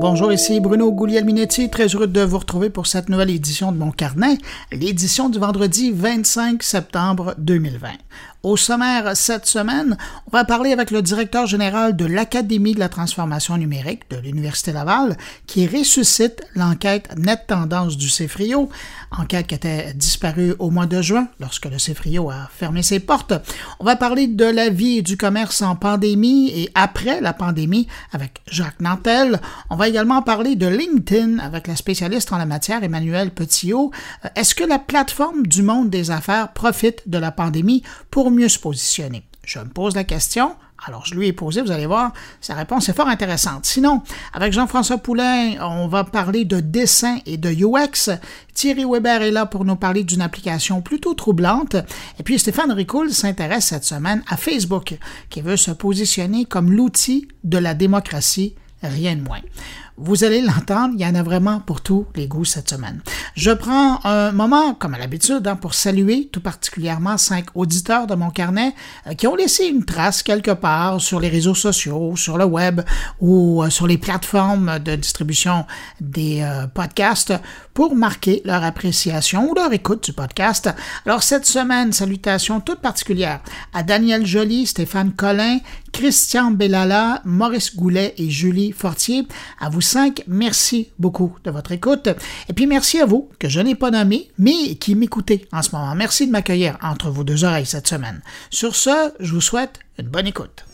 Bonjour, ici Bruno Guglielminetti, très heureux de vous retrouver pour cette nouvelle édition de mon carnet, l'édition du vendredi 25 septembre 2020. Au sommaire cette semaine, on va parler avec le directeur général de l'Académie de la transformation numérique de l'Université Laval qui ressuscite l'enquête Net Tendance du CEFRIO, enquête qui était disparue au mois de juin lorsque le CEFRIO a fermé ses portes. On va parler de la vie et du commerce en pandémie et après la pandémie avec Jacques Nantel. On va également parler de LinkedIn avec la spécialiste en la matière Emmanuel Petillot. Euh, est-ce que la plateforme du monde des affaires profite de la pandémie pour mieux se positionner? Je me pose la question. Alors, je lui ai posé, vous allez voir, sa réponse est fort intéressante. Sinon, avec Jean-François Poulain, on va parler de dessin et de UX. Thierry Weber est là pour nous parler d'une application plutôt troublante. Et puis, Stéphane Ricoul s'intéresse cette semaine à Facebook, qui veut se positionner comme l'outil de la démocratie, rien de moins. Vous allez l'entendre, il y en a vraiment pour tous les goûts cette semaine. Je prends un moment, comme à l'habitude, hein, pour saluer tout particulièrement cinq auditeurs de mon carnet euh, qui ont laissé une trace quelque part sur les réseaux sociaux, sur le web ou euh, sur les plateformes de distribution des euh, podcasts pour marquer leur appréciation ou leur écoute du podcast. Alors cette semaine, salutations toutes particulières à Daniel Joly, Stéphane Collin, Christian Bellala, Maurice Goulet et Julie Fortier. À vous cinq, merci beaucoup de votre écoute. Et puis merci à vous, que je n'ai pas nommé, mais qui m'écoutez en ce moment. Merci de m'accueillir entre vos deux oreilles cette semaine. Sur ce, je vous souhaite une bonne écoute.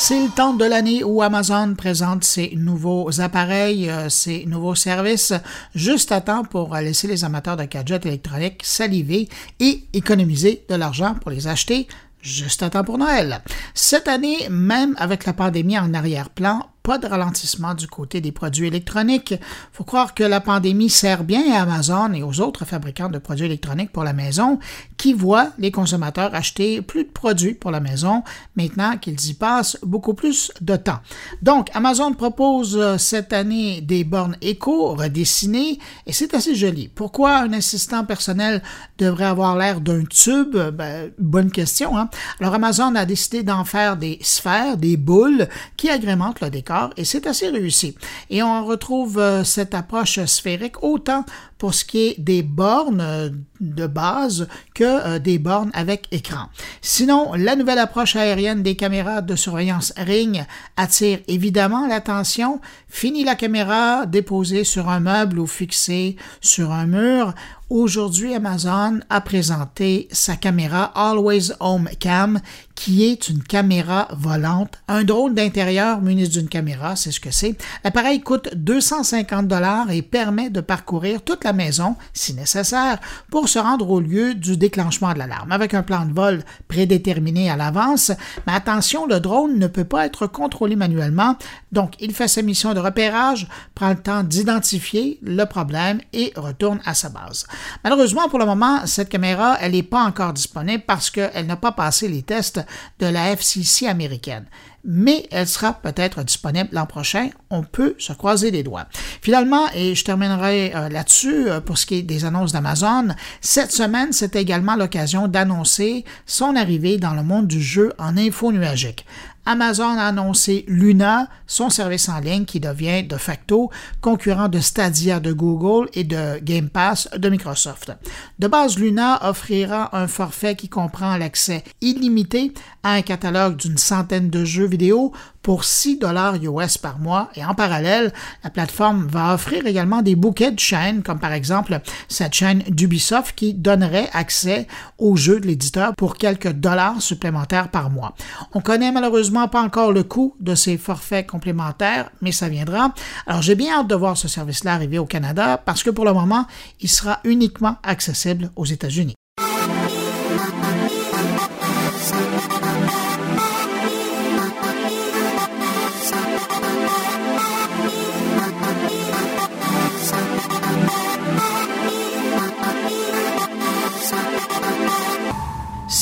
C'est le temps de l'année où Amazon présente ses nouveaux appareils, euh, ses nouveaux services, juste à temps pour laisser les amateurs de gadgets électroniques saliver et économiser de l'argent pour les acheter juste à temps pour Noël. Cette année, même avec la pandémie en arrière-plan, pas de ralentissement du côté des produits électroniques. Faut croire que la pandémie sert bien à Amazon et aux autres fabricants de produits électroniques pour la maison qui voient les consommateurs acheter plus de produits pour la maison maintenant qu'ils y passent beaucoup plus de temps. Donc, Amazon propose euh, cette année des bornes éco redessinées et c'est assez joli. Pourquoi un assistant personnel devrait avoir l'air d'un tube? Ben, bonne question. Hein? Alors, Amazon a décidé d'en faire des sphères, des boules qui agrémentent le décor et c'est assez réussi. Et on retrouve euh, cette approche sphérique autant pour ce qui est des bornes euh, de base que euh, des bornes avec écran. Sinon, la nouvelle approche aérienne des caméras de surveillance Ring attire évidemment l'attention. Fini la caméra déposée sur un meuble ou fixée sur un mur. Aujourd'hui, Amazon a présenté sa caméra Always Home Cam, qui est une caméra volante, un drone d'intérieur muni d'une caméra, c'est ce que c'est. L'appareil coûte 250 dollars et permet de parcourir toute la maison, si nécessaire, pour se rendre au lieu du déclenchement de l'alarme, avec un plan de vol prédéterminé à l'avance. Mais attention, le drone ne peut pas être contrôlé manuellement, donc il fait sa mission de repérage, prend le temps d'identifier le problème et retourne à sa base. Malheureusement, pour le moment, cette caméra, elle n'est pas encore disponible parce qu'elle n'a pas passé les tests de la FCC américaine mais elle sera peut-être disponible l'an prochain. On peut se croiser les doigts. Finalement, et je terminerai euh, là-dessus euh, pour ce qui est des annonces d'Amazon, cette semaine, c'est également l'occasion d'annoncer son arrivée dans le monde du jeu en info nuagique. Amazon a annoncé Luna, son service en ligne qui devient de facto concurrent de Stadia de Google et de Game Pass de Microsoft. De base, Luna offrira un forfait qui comprend l'accès illimité à un catalogue d'une centaine de jeux vidéo pour 6 dollars US par mois et en parallèle, la plateforme va offrir également des bouquets de chaînes comme par exemple cette chaîne d'Ubisoft qui donnerait accès aux jeux de l'éditeur pour quelques dollars supplémentaires par mois. On connaît malheureusement pas encore le coût de ces forfaits complémentaires, mais ça viendra. Alors j'ai bien hâte de voir ce service-là arriver au Canada parce que pour le moment, il sera uniquement accessible aux États-Unis.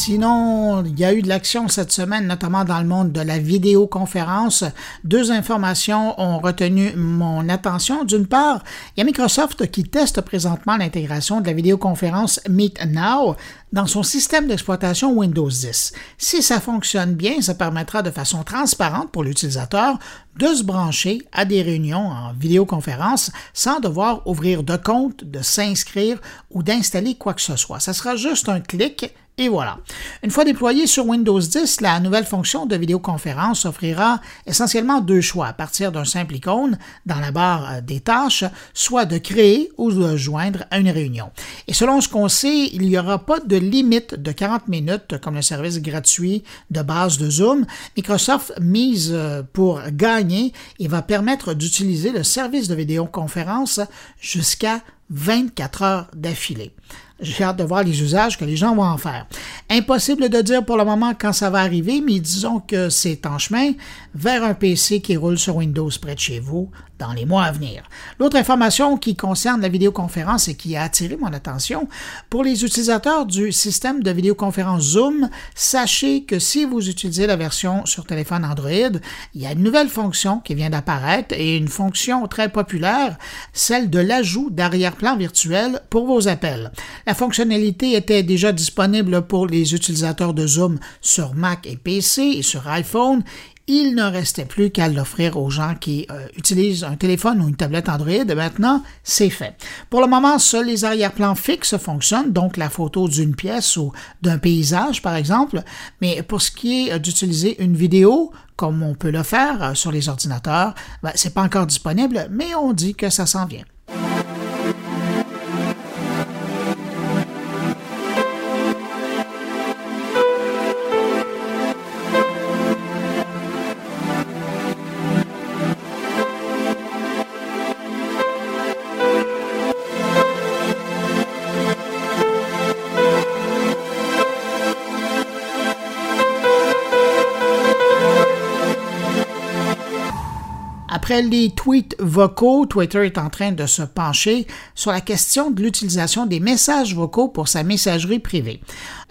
Sinon, il y a eu de l'action cette semaine, notamment dans le monde de la vidéoconférence. Deux informations ont retenu mon attention. D'une part, il y a Microsoft qui teste présentement l'intégration de la vidéoconférence Meet Now dans son système d'exploitation Windows 10. Si ça fonctionne bien, ça permettra de façon transparente pour l'utilisateur de se brancher à des réunions en vidéoconférence sans devoir ouvrir de compte, de s'inscrire ou d'installer quoi que ce soit. Ça sera juste un clic et voilà. Une fois déployée sur Windows 10, la nouvelle fonction de vidéoconférence offrira essentiellement deux choix à partir d'un simple icône dans la barre euh, des tâches, soit de créer ou de joindre à une réunion. Et selon ce qu'on sait, il n'y aura pas de limite de 40 minutes comme le service gratuit de base de Zoom. Microsoft mise euh, pour gagner et va permettre d'utiliser le service de vidéoconférence jusqu'à 24 heures d'affilée. J'ai hâte de voir les usages que les gens vont en faire. Impossible de dire pour le moment quand ça va arriver, mais disons que c'est en chemin vers un PC qui roule sur Windows près de chez vous dans les mois à venir. L'autre information qui concerne la vidéoconférence et qui a attiré mon attention, pour les utilisateurs du système de vidéoconférence Zoom, sachez que si vous utilisez la version sur téléphone Android, il y a une nouvelle fonction qui vient d'apparaître et une fonction très populaire, celle de l'ajout d'arrière-plan virtuel pour vos appels. La fonctionnalité était déjà disponible pour les utilisateurs de Zoom sur Mac et PC et sur iPhone il ne restait plus qu'à l'offrir aux gens qui euh, utilisent un téléphone ou une tablette Android. Maintenant, c'est fait. Pour le moment, seuls les arrière-plans fixes fonctionnent, donc la photo d'une pièce ou d'un paysage, par exemple. Mais pour ce qui est euh, d'utiliser une vidéo, comme on peut le faire euh, sur les ordinateurs, ben, c'est pas encore disponible, mais on dit que ça s'en vient. Les tweets vocaux, Twitter est en train de se pencher sur la question de l'utilisation des messages vocaux pour sa messagerie privée.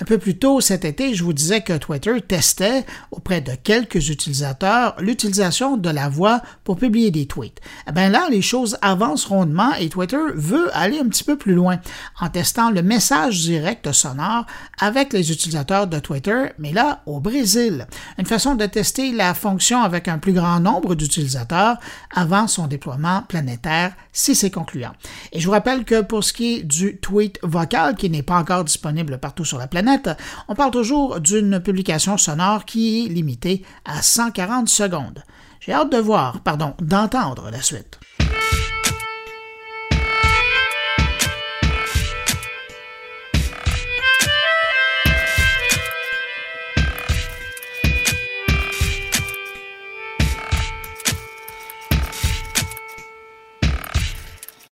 Un peu plus tôt cet été, je vous disais que Twitter testait auprès de quelques utilisateurs l'utilisation de la voix pour publier des tweets. Eh bien là, les choses avancent rondement et Twitter veut aller un petit peu plus loin en testant le message direct sonore avec les utilisateurs de Twitter, mais là au Brésil. Une façon de tester la fonction avec un plus grand nombre d'utilisateurs avant son déploiement planétaire si c'est concluant. Et je vous rappelle que pour ce qui est du tweet vocal qui n'est pas encore disponible partout sur la planète, on parle toujours d'une publication sonore qui est limitée à 140 secondes. J'ai hâte de voir, pardon, d'entendre la suite.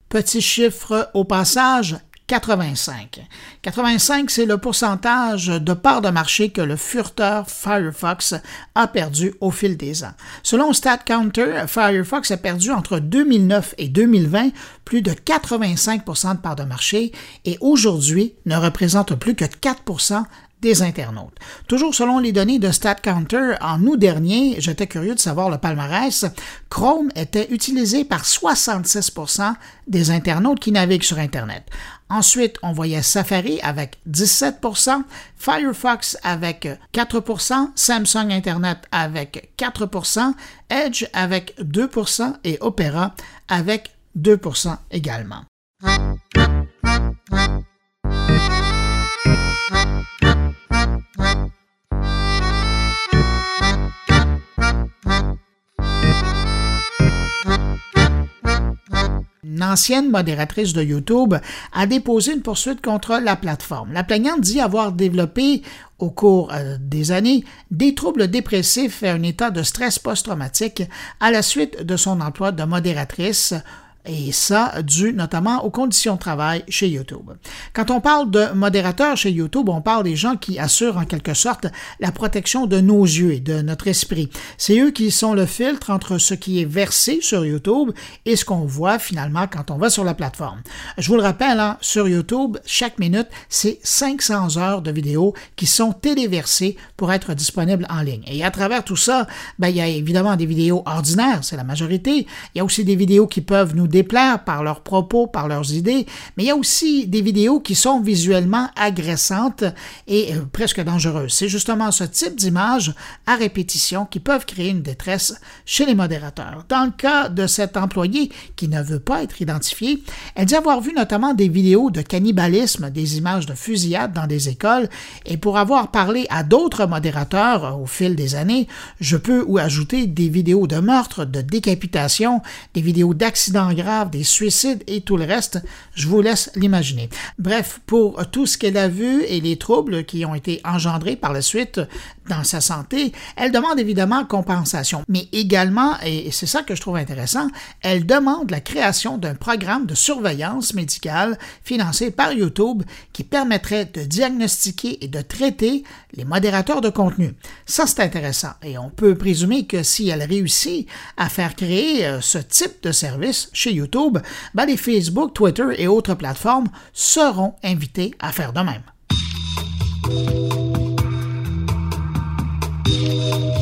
Petit chiffre au passage, 85. 85, c'est le pourcentage de part de marché que le furteur Firefox a perdu au fil des ans. Selon StatCounter, Firefox a perdu entre 2009 et 2020 plus de 85% de part de marché et aujourd'hui ne représente plus que 4 des internautes. Toujours selon les données de StatCounter, en août dernier, j'étais curieux de savoir le palmarès, Chrome était utilisé par 66% des internautes qui naviguent sur Internet. Ensuite, on voyait Safari avec 17% Firefox avec 4% Samsung Internet avec 4% Edge avec 2% et Opera avec 2% également. Une ancienne modératrice de YouTube, a déposé une poursuite contre la plateforme. La plaignante dit avoir développé au cours euh, des années des troubles dépressifs et un état de stress post-traumatique à la suite de son emploi de modératrice et ça dû notamment aux conditions de travail chez YouTube. Quand on parle de modérateurs chez YouTube, on parle des gens qui assurent en quelque sorte la protection de nos yeux et de notre esprit. C'est eux qui sont le filtre entre ce qui est versé sur YouTube et ce qu'on voit finalement quand on va sur la plateforme. Je vous le rappelle, hein, sur YouTube, chaque minute, c'est 500 heures de vidéos qui sont téléversées pour être disponibles en ligne. Et à travers tout ça, ben, il y a évidemment des vidéos ordinaires, c'est la majorité. Il y a aussi des vidéos qui peuvent nous déplaire par leurs propos, par leurs idées, mais il y a aussi des vidéos qui sont visuellement agressantes et euh, presque dangereuses. C'est justement ce type d'images à répétition qui peuvent créer une détresse chez les modérateurs. Dans le cas de cet employé qui ne veut pas être identifié, elle dit avoir vu notamment des vidéos de cannibalisme, des images de fusillade dans des écoles, et pour avoir parlé à d'autres modérateurs euh, au fil des années, je peux ou ajouter des vidéos de meurtres, de décapitation, des vidéos d'accidents des suicides et tout le reste. Je vous laisse l'imaginer. Bref, pour tout ce qu'elle a vu et les troubles qui ont été engendrés par la suite dans sa santé, elle demande évidemment compensation, mais également, et c'est ça que je trouve intéressant, elle demande la création d'un programme de surveillance médicale financé par YouTube qui permettrait de diagnostiquer et de traiter les modérateurs de contenu. Ça, c'est intéressant et on peut présumer que si elle réussit à faire créer euh, ce type de service chez YouTube, ben les Facebook, Twitter et autres plateformes seront invités à faire de même. thank you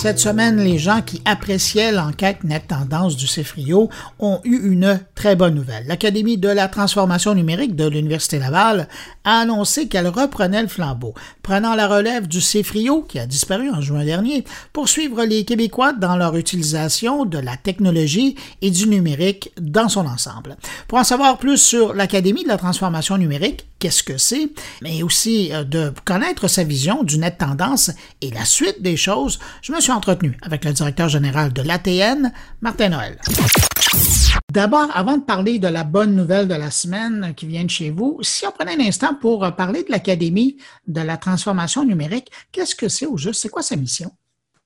Cette semaine, les gens qui appréciaient l'enquête Net Tendance du CEFRIO ont eu une très bonne nouvelle. L'Académie de la transformation numérique de l'Université Laval a annoncé qu'elle reprenait le flambeau, prenant la relève du CEFRIO, qui a disparu en juin dernier, pour suivre les Québécois dans leur utilisation de la technologie et du numérique dans son ensemble. Pour en savoir plus sur l'Académie de la transformation numérique, qu'est-ce que c'est, mais aussi euh, de connaître sa vision du net tendance et la suite des choses, je me suis entretenu avec le directeur général de l'ATN, Martin Noël. D'abord, avant de parler de la bonne nouvelle de la semaine qui vient de chez vous, si on prenait un instant pour parler de l'Académie de la transformation numérique, qu'est-ce que c'est au juste? C'est quoi sa mission?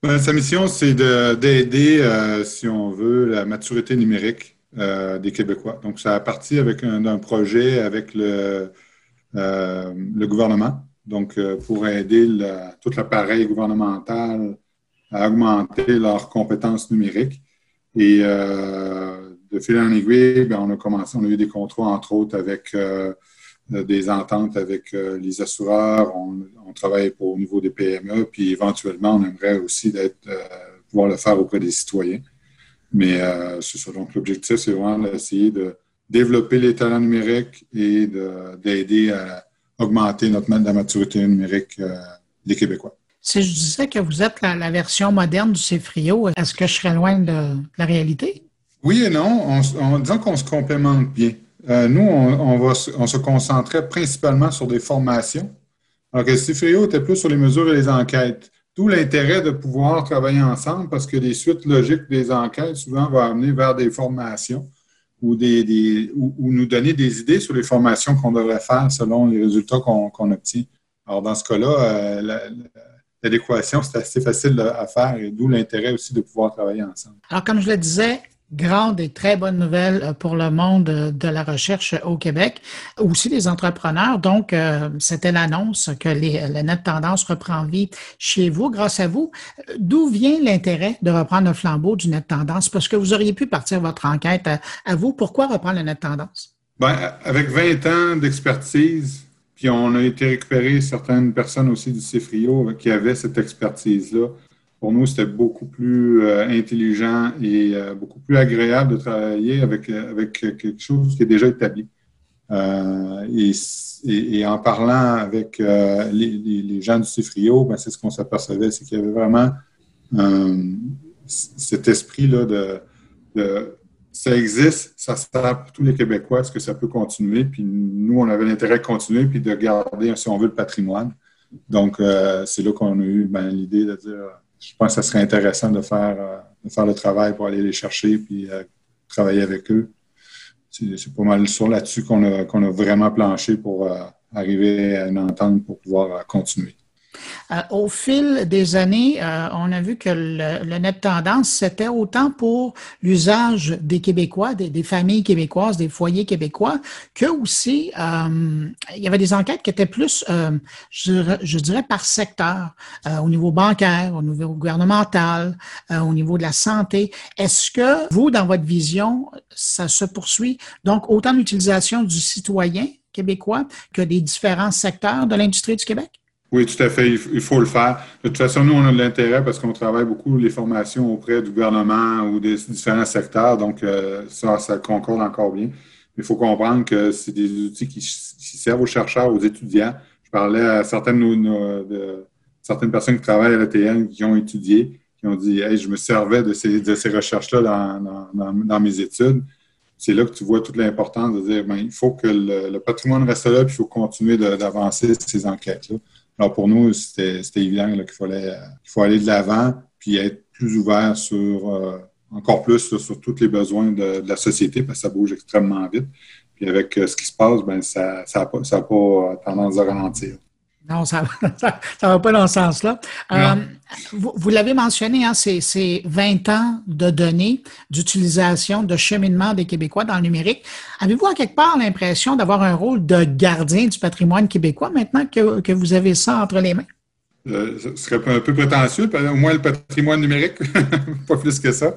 Ben, sa mission, c'est d'aider, euh, si on veut, la maturité numérique euh, des Québécois. Donc, ça a parti avec un, projet avec le, euh, le gouvernement, donc pour aider tout l'appareil gouvernemental à augmenter leurs compétences numériques. Et euh, de fil en aiguille, ben, on a commencé, on a eu des contrats, entre autres, avec euh, des ententes avec euh, les assureurs. On, travaille pour, au niveau des PME, puis éventuellement, on aimerait aussi pouvoir le faire auprès des citoyens. Mais c'est ça. Donc, l'objectif, c'est vraiment d'essayer de développer les talents numériques et d'aider à augmenter notre la maturité numérique des Québécois. Si je disais que vous êtes la, version moderne du CFRIO, est-ce que je serais loin de la réalité? Oui et non, en disant qu'on se complémente bien. Euh, nous, on, va, on se concentrait principalement sur des formations, alors que le CFRIO était plus sur les mesures et les enquêtes. Tout l'intérêt de pouvoir travailler ensemble parce que les suites logiques des enquêtes souvent vont amener vers des formations ou, nous donner des idées sur les formations qu'on devrait faire selon les résultats qu'on obtient. Alors, dans ce cas-là, euh, l'adéquation, c'est assez facile à faire et d'où l'intérêt aussi de pouvoir travailler ensemble. Alors, comme je le disais, grande et très bonne nouvelle euh, pour le monde de la recherche au Québec, aussi les entrepreneurs. Donc, euh, c'était l'annonce que les, la net tendance reprend vie chez vous, grâce à vous. D'où vient l'intérêt de reprendre le flambeau du net tendance? Parce que vous auriez pu partir votre enquête à, vous. Pourquoi reprendre le net tendance? Bien, avec 20 ans d'expertise, puis on a été récupérer certaines personnes aussi du CFRIO qui avaient cette expertise-là. Pour nous, c'était beaucoup plus euh, intelligent et euh, beaucoup plus agréable de travailler avec, avec quelque chose qui est déjà établi. Euh, et, en parlant avec les, gens du CFRIO, ben, c'est ce qu'on s'apercevait, c'est qu'il y avait vraiment cet esprit-là de, ça existe, ça sert pour tous les Québécois, est-ce que ça peut continuer? Puis nous, on avait l'intérêt de continuer puis de garder, si on veut, le patrimoine. Donc, euh, c'est là qu'on a eu ben, l'idée de dire, je pense que ça serait intéressant de faire, euh, de faire le travail pour aller les chercher puis euh, travailler avec eux. C'est pas mal sur là-dessus qu'on a, qu'on a vraiment planché pour arriver à une entente pour pouvoir continuer. Euh, au fil des années, euh, on a vu que le, net tendance, c'était autant pour l'usage des Québécois, des, familles québécoises, des foyers québécois, que aussi, euh, il y avait des enquêtes qui étaient plus, je, je, dirais, par secteur, au niveau bancaire, au niveau gouvernemental, au niveau de la santé. Est-ce que vous, dans votre vision, ça se poursuit? Donc, autant d'utilisation du citoyen québécois que des différents secteurs de l'industrie du Québec? Oui, tout à fait. Il faut le faire. De toute façon, nous, on a de l'intérêt parce qu'on travaille beaucoup les formations auprès du gouvernement ou des différents secteurs. Donc, euh, ça, ça concorde encore bien. Il faut comprendre que c'est des outils qui, servent aux chercheurs, aux étudiants. Je parlais à certaines, personnes qui travaillent à l'ETN qui ont étudié, qui ont dit Hey, je me servais de ces, recherches-là dans, mes études. C'est là que tu vois toute l'importance de dire ben, il faut que le, patrimoine reste là, puis il faut continuer d'avancer ces enquêtes-là. Alors pour nous, c'était évident qu'il fallait qu'il faut aller de l'avant puis être plus ouvert sur euh, encore plus sur, tous les besoins de, la société parce que ça bouge extrêmement vite. Puis avec euh, ce qui se passe, ben ça n'a ça pas, pas tendance à ralentir. Non, ça ne va pas dans ce sens-là. Euh, vous, l'avez mentionné, hein, c'est 20 ans de données d'utilisation, de cheminement des Québécois dans le numérique. Avez-vous à quelque part l'impression d'avoir un rôle de gardien du patrimoine québécois maintenant que, que vous avez ça entre les mains? Euh, ce serait un peu prétentieux, au moins le patrimoine numérique, pas plus que ça.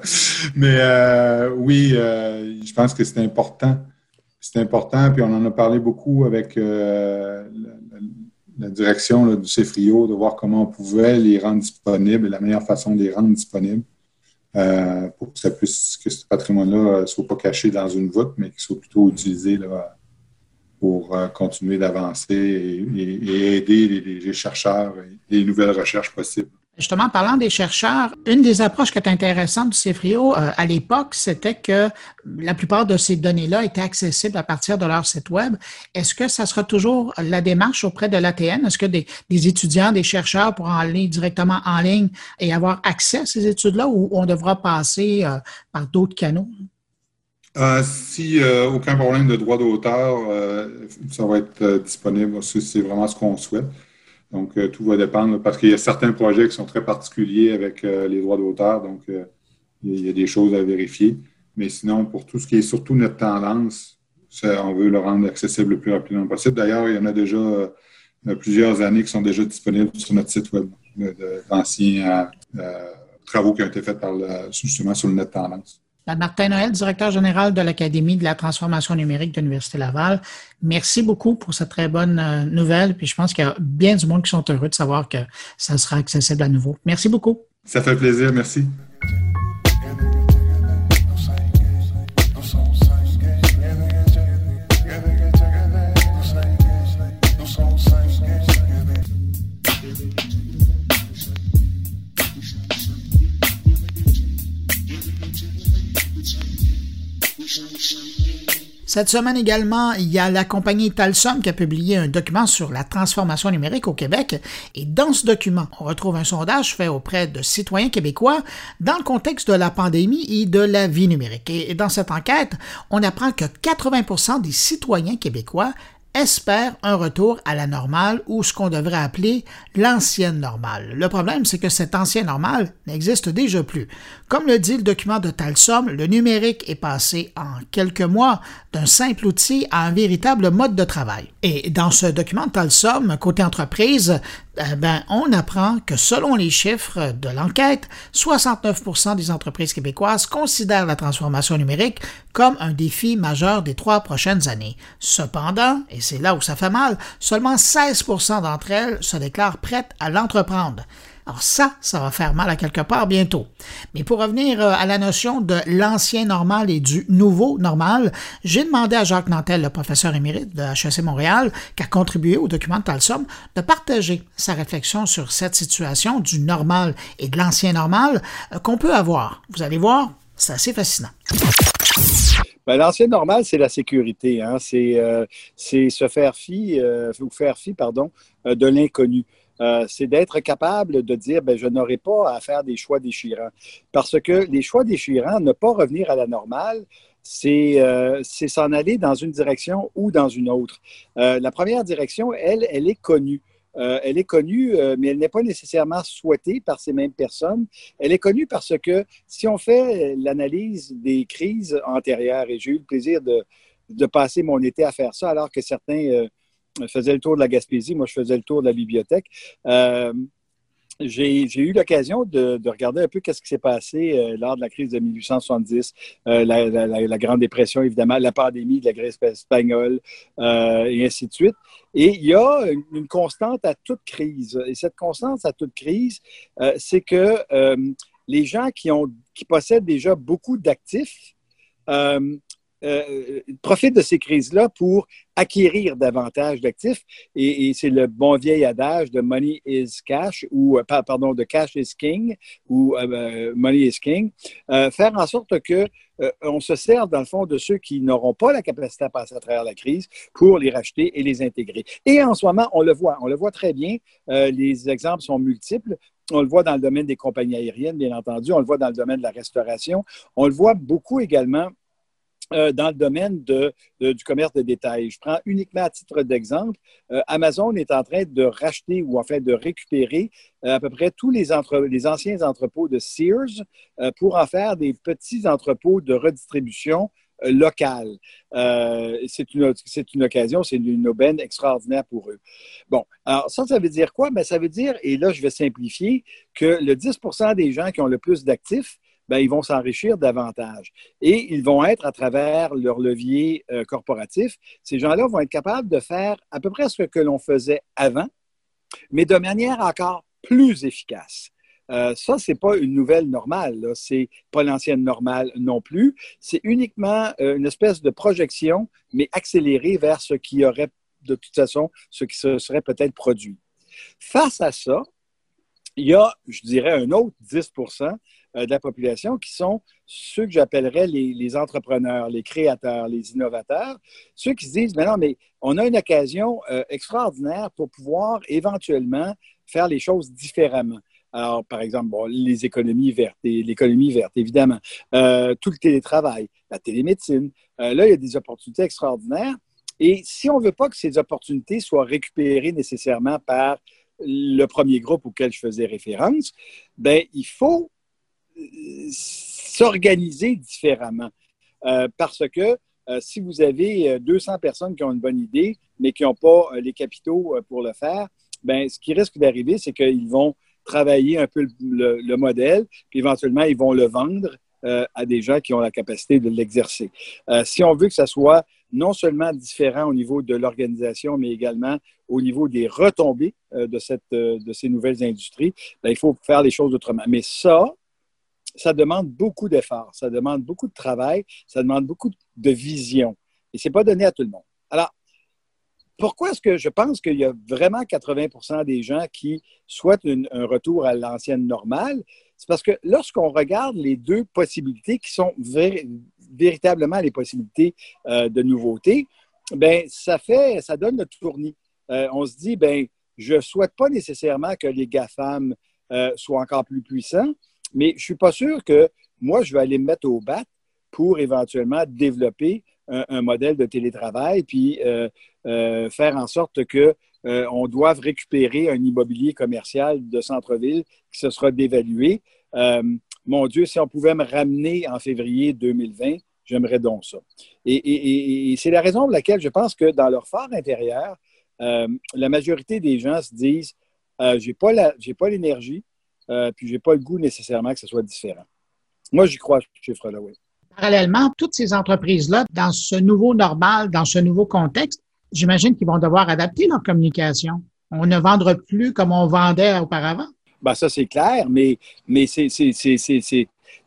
Mais euh, oui, je pense que c'est important. C'est important, puis on en a parlé beaucoup avec la direction du CFRIO de voir comment on pouvait les rendre disponibles la meilleure façon de les rendre disponibles euh, pour que, ça puisse, que ce patrimoine-là ne soit pas caché dans une voûte, mais qu'il soit plutôt utilisé pour euh, continuer d'avancer et, aider les, chercheurs et les nouvelles recherches possibles. Justement, parlant des chercheurs, une des approches qui est intéressante du CFRIO euh, à l'époque, c'était que la plupart de ces données-là étaient accessibles à partir de leur site Web. Est-ce que ça sera toujours la démarche auprès de l'ATN? Est-ce que des, étudiants, des chercheurs pourront aller directement en ligne et avoir accès à ces études-là ou on devra passer euh, par d'autres canaux? Euh, si aucun problème de droit d'auteur, ça va être disponible. C'est vraiment ce qu'on souhaite. Donc, euh, tout va dépendre parce qu'il y a certains projets qui sont très particuliers avec euh, les droits d'auteur. Donc, euh, il y a des choses à vérifier. Mais sinon, pour tout ce qui est surtout notre tendance, on veut le rendre accessible le plus rapidement possible. D'ailleurs, il y en a déjà plusieurs années qui sont déjà disponibles sur notre site web d'anciens travaux qui ont été faits par justement sur le net tendance. Martin Noël, directeur général de l'Académie de la transformation numérique de l'Université Laval. Merci beaucoup pour cette très bonne euh, nouvelle. Puis je pense qu'il y a bien du monde qui sont heureux de savoir que ça sera accessible à nouveau. Merci beaucoup. Ça fait plaisir. Merci. Cette semaine également, il y a la compagnie Talsom qui a publié un document sur la transformation numérique au Québec. Et dans ce document, on retrouve un sondage fait auprès de citoyens québécois dans le contexte de la pandémie et de la vie numérique. Et dans cette enquête, on apprend que 80% des citoyens québécois espère un retour à la normale ou ce qu'on devrait appeler l'ancienne normale. Le problème, c'est que cette ancienne normale n'existe déjà plus. Comme le dit le document de Talsom, le numérique est passé en quelques mois d'un simple outil à un véritable mode de travail. Et dans ce document de Talsom, côté entreprise, eh ben, on apprend que selon les chiffres de l'enquête, 69% des entreprises québécoises considèrent la transformation numérique comme un défi majeur des trois prochaines années. Cependant, et c'est là où ça fait mal, seulement 16% d'entre elles se déclarent prêtes à l'entreprendre. Alors ça, ça va faire mal à quelque part bientôt. Mais pour revenir euh, à la notion de l'ancien normal et du nouveau normal, j'ai demandé à Jacques Nantel, le professeur émérite de HEC Montréal, qui a contribué au document de Talsom, de partager sa réflexion sur cette situation du normal et de l'ancien normal euh, qu'on peut avoir. Vous allez voir, c'est assez fascinant. Ben, l'ancien normal, c'est la sécurité. Hein? C'est euh, se faire fi, ou faire fi, pardon, de l'inconnu. Euh, c'est d'être capable de dire ben, je n'aurai pas à faire des choix déchirants. Parce que les choix déchirants, ne pas revenir à la normale, c'est euh, s'en aller dans une direction ou dans une autre. Euh, la première direction, elle, elle est connue. Elle est connue, mais elle n'est pas nécessairement souhaitée par ces mêmes personnes. Elle est connue parce que si on fait l'analyse des crises antérieures, et j'ai eu le plaisir de, de, passer mon été à faire ça, alors que certains faisaient le tour de la Gaspésie, moi je faisais le tour de la bibliothèque j'ai eu l'occasion de, regarder un peu qu'est-ce qui s'est passé euh, lors de la crise de 1870, euh, la, Grande Dépression, évidemment, la pandémie de la grippe espagnole, euh, et ainsi de suite. Et il y a une, constante à toute crise. Et cette constante à toute crise, c'est que les gens qui, ont, qui possèdent déjà beaucoup d'actifs, euh, profite de ces crises-là pour acquérir davantage d'actifs. Et, c'est le bon vieil adage de money is cash, ou euh, pardon, de cash is king, ou euh, money is king. faire en sorte que on se sert, dans le fond, de ceux qui n'auront pas la capacité à passer à travers la crise pour les racheter et les intégrer. Et en ce moment, on le voit, on le voit très bien. les exemples sont multiples. On le voit dans le domaine des compagnies aériennes, bien entendu. On le voit dans le domaine de la restauration. On le voit beaucoup également euh, dans le domaine du commerce de détail. Je prends uniquement à titre d'exemple, euh, Amazon est en train de racheter ou en fait de récupérer euh, à peu près tous les, les anciens entrepôts de Sears pour en faire des petits entrepôts de redistribution locale. c'est une, une, occasion, c'est une, aubaine extraordinaire pour eux. Bon, alors ça, ça veut dire quoi? Ben, ça veut dire, et là, je vais simplifier, que le 10% des gens qui ont le plus d'actifs ben, ils vont s'enrichir davantage. Et ils vont être, à travers leur levier euh, corporatif, ces gens-là vont être capables de faire à peu près ce que l'on faisait avant, mais de manière encore plus efficace. Euh, ça, ce n'est pas une nouvelle normale, ce n'est pas l'ancienne normale non plus. C'est uniquement euh, une espèce de projection, mais accélérée vers ce qui aurait de toute façon, ce qui se serait peut-être produit. Face à ça, il y a, je dirais, un autre 10 euh, de la population qui sont ceux que j'appellerais les, entrepreneurs, les créateurs, les innovateurs, ceux qui se disent, mais non, mais on a une occasion euh, extraordinaire pour pouvoir éventuellement faire les choses différemment. Alors, par exemple, les économies vertes, l'économie verte, évidemment, euh, tout le télétravail, la télémédecine. là, il y a des opportunités extraordinaires. Et si on ne veut pas que ces opportunités soient récupérées nécessairement par le premier groupe auquel je faisais référence, ben, il faut s'organiser différemment. Euh, parce que euh, si vous avez 200 euh, personnes qui ont une bonne idée, mais qui n'ont pas les capitaux pour le faire, ben, ce qui risque d'arriver, c'est qu'ils vont travailler un peu le, modèle, puis éventuellement, ils vont le vendre à des gens qui ont la capacité de l'exercer. si on veut que ça soit non seulement différent au niveau de l'organisation, mais également au niveau des retombées de, cette, de ces nouvelles industries, ben, il faut faire les choses autrement. Mais ça, ça demande beaucoup d'efforts, ça demande beaucoup de travail, ça demande beaucoup de vision. Et ce n'est pas donné à tout le monde. Alors, pourquoi est-ce que je pense qu'il y a vraiment 80% des gens qui souhaitent un retour à l'ancienne normale? C'est parce que lorsqu'on regarde les deux possibilités qui sont véritablement les possibilités euh, de nouveauté, ben ça fait, ça donne le tournis. Euh, on se dit, ben je souhaite pas nécessairement que les GAFAM euh, soient encore plus puissants, mais je ne suis pas sûr que moi, je vais aller me mettre au bat pour éventuellement développer un, modèle de télétravail, puis euh, euh, faire en sorte qu'on euh, doive récupérer un immobilier commercial de centre-ville qui se sera dévalué. mon Dieu, si on pouvait me ramener en février 2020, j'aimerais donc ça. Et, c'est la raison pour laquelle je pense que dans leur phare intérieur, la majorité des gens se disent j'ai pas l'énergie, euh, puis je n'ai pas le goût nécessairement que ce soit différent. Moi, j'y crois, ce chiffre-là, oui. Parallèlement, toutes ces entreprises-là, dans ce nouveau normal, dans ce nouveau contexte, j'imagine qu'ils vont devoir adapter leur communication. On ne vendra plus comme on vendait auparavant. Ben, ça, c'est clair, mais, mais c'est,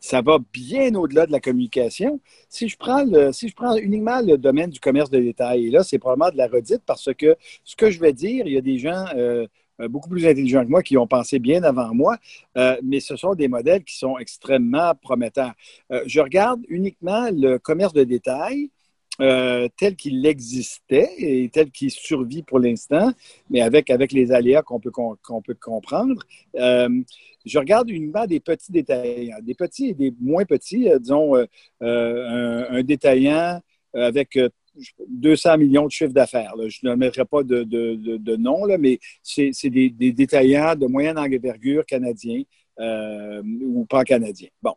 ça va bien au-delà de la communication. Si je, prends le, si je prends uniquement le domaine du commerce de détail, et là, c'est probablement de la redite parce que ce que je vais dire, il y a des gens euh, euh, beaucoup plus intelligents que moi qui ont pensé bien avant moi, euh, mais ce sont des modèles qui sont extrêmement prometteurs. Euh, je regarde uniquement le commerce de détail. tel qu'il existait et tel qu'il survit pour l'instant, mais avec, avec les aléas qu'on peut, qu'on peut comprendre. je regarde uniquement des petits détaillants, des petits et des moins petits, disons un, détaillant avec 200 millions de chiffre d'affaires. Je ne mettrai pas de, de, nom, là, mais c'est des, détaillants de moyenne envergure canadiens euh, ou pas canadiens. Bon,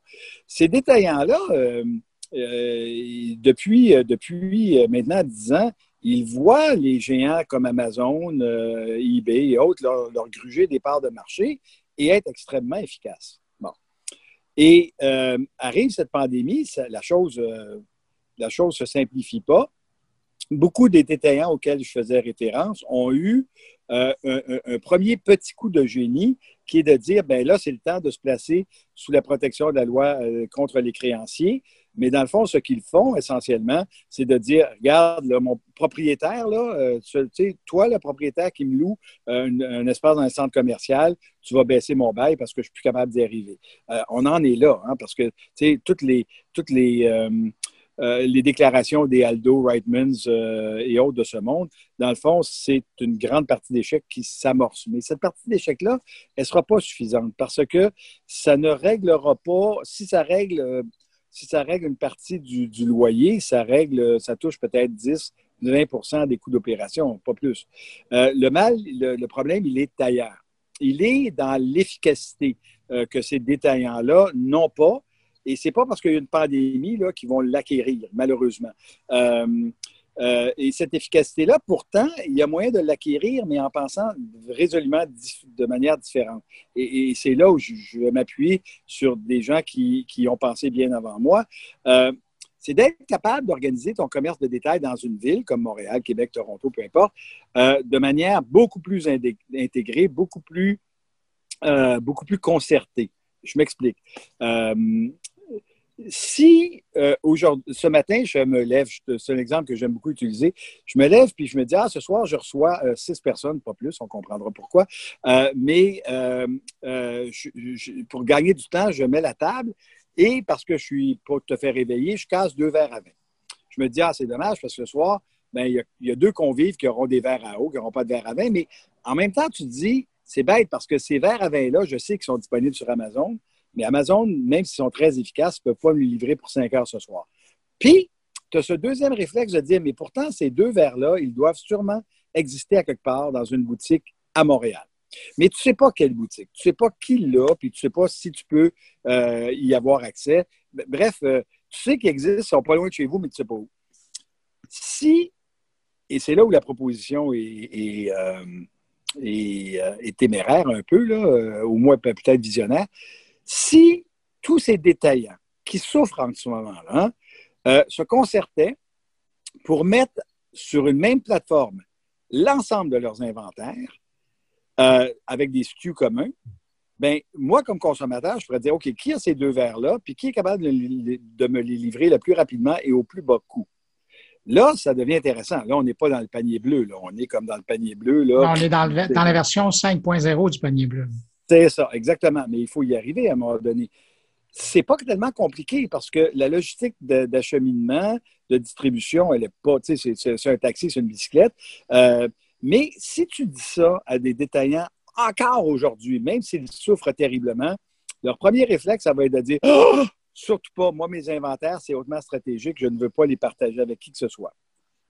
ces détaillants-là, euh, euh, depuis, depuis maintenant 10 ans, ils voient les géants comme Amazon, eBay et autres leur, gruger des parts de marché et être extrêmement efficaces. Bon. Et arrive cette pandémie, la chose la chose ne se simplifie pas beaucoup des détaillants auxquels je faisais référence ont eu euh, un, premier petit coup de génie qui est de dire, ben là, c'est le temps de se placer sous la protection de la loi euh, contre les créanciers. Mais dans le fond, ce qu'ils font essentiellement, c'est de dire, regarde, mon propriétaire, là, euh, toi, le propriétaire qui me loue un, espace dans un centre commercial, tu vas baisser mon bail parce que je suis plus capable d'y arriver. on en est là, hein, parce que toutes les, toutes les euh, les déclarations des Aldo, Reitmans euh, et autres de ce monde, dans le fond, c'est une grande partie d'échecs qui s'amorce. Mais cette partie d'échecs-là, elle ne sera pas suffisante parce que ça ne réglera pas, si ça règle, euh, si ça règle une partie du, loyer, ça règle, ça touche peut-être 10, 20% des coûts d'opération, pas plus. le mal, le, problème, il est ailleurs. Il est dans l'efficacité que ces détaillants-là n'ont pas et c'est pas parce qu'il y a une pandémie qu'ils vont l'acquérir, malheureusement. Euh, euh, et cette efficacité-là, pourtant, il y a moyen de l'acquérir, mais en pensant résolument de manière différente. Et, c'est là où je, vais m'appuyer sur des gens qui, ont pensé bien avant moi. Euh, c'est d'être capable d'organiser ton commerce de détail dans une ville comme Montréal, Québec, Toronto, peu importe, de manière beaucoup plus intégrée, beaucoup plus, beaucoup plus concertée. Je m'explique si euh, aujourd'hui, ce matin, je me lève, c'est un exemple que j'aime beaucoup utiliser, je me lève puis je me dis, ah, ce soir, je reçois euh, six personnes, pas plus, on comprendra pourquoi, euh, mais pour gagner du temps, je mets la table et parce que je suis pour te faire réveiller, je casse deux verres à vin. Je me dis, ah, c'est dommage parce que ce soir, ben, il, y a, deux convives qui auront des verres à eau, qui n'auront pas de verre à vin, mais en même temps, tu te dis, c'est bête parce que ces verres à vin-là, je sais qu'ils sont disponibles sur Amazon. Mais Amazon, même s'ils sont très efficaces, ne peuvent pas me livrer pour 5 heures ce soir. Puis, tu as ce deuxième réflexe de dire, mais pourtant, ces deux verres-là, ils doivent sûrement exister à quelque part dans une boutique à Montréal. Mais tu ne sais pas quelle boutique, tu ne sais pas qui l'a, puis tu ne sais pas si tu peux euh, y avoir accès. Bref, euh, tu sais qu'ils existent, ils sont pas loin de chez vous, mais tu ne sais pas où. Si, et c'est là où la proposition est, euh, téméraire un peu, là, au moins peut-être visionnaire, si tous ces détaillants qui souffrent en ce moment-là hein, euh, se concertaient pour mettre sur une même plateforme l'ensemble de leurs inventaires euh, avec des SKU communs, ben moi, comme consommateur, je pourrais dire, OK, qui a ces deux verres-là, puis qui est capable de, me les livrer le plus rapidement et au plus bas coût? Là, ça devient intéressant. Là, on n'est pas dans le panier bleu. Là. On est comme dans le panier bleu. Là. on est dans, dans la version 5.0 du panier bleu. C'est ça, exactement. Mais il faut y arriver à un moment donné. C'est pas tellement compliqué parce que la logistique d'acheminement, de, distribution, elle est pas, tu sais, c'est un taxi, c'est une bicyclette. Euh, mais si tu dis ça à des détaillants encore aujourd'hui, même s'ils souffrent terriblement, leur premier réflexe, ça va être de dire oh, surtout pas, moi, mes inventaires, c'est hautement stratégique, je ne veux pas les partager avec qui que ce soit.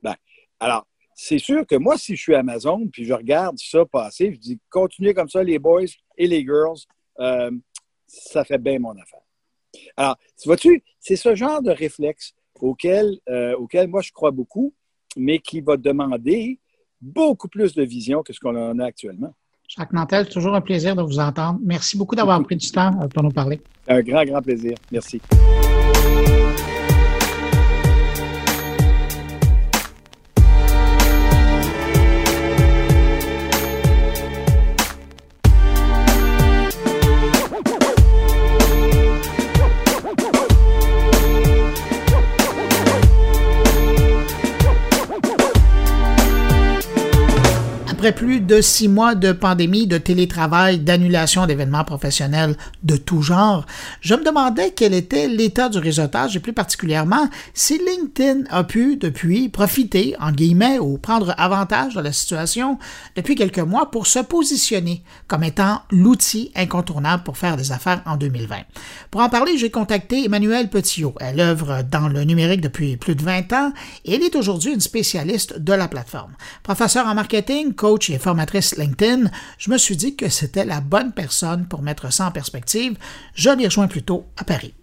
Ben, alors, c'est sûr que moi, si je suis Amazon, puis je regarde ça passer, je dis continuez comme ça, les boys et les girls, euh, ça fait bien mon affaire. Alors, vois-tu, c'est ce genre de réflexe auquel, euh, auquel moi je crois beaucoup, mais qui va demander beaucoup plus de vision que ce qu'on en a actuellement. Jacques Nantel, toujours un plaisir de vous entendre. Merci beaucoup d'avoir pris du temps pour nous parler. Un grand, grand plaisir. Merci. Après plus de six mois de pandémie, de télétravail, d'annulation d'événements professionnels de tout genre, je me demandais quel était l'état du réseautage et plus particulièrement si LinkedIn a pu depuis profiter, en guillemets, ou prendre avantage de la situation depuis quelques mois pour se positionner comme étant l'outil incontournable pour faire des affaires en 2020. Pour en parler, j'ai contacté Emmanuel Petillot. Elle œuvre dans le numérique depuis plus de 20 ans et elle est aujourd'hui une spécialiste de la plateforme. Professeur en marketing, coach et formatrice LinkedIn, je me suis dit que c'était la bonne personne pour mettre ça en perspective. Je l'ai rejoint plutôt à Paris.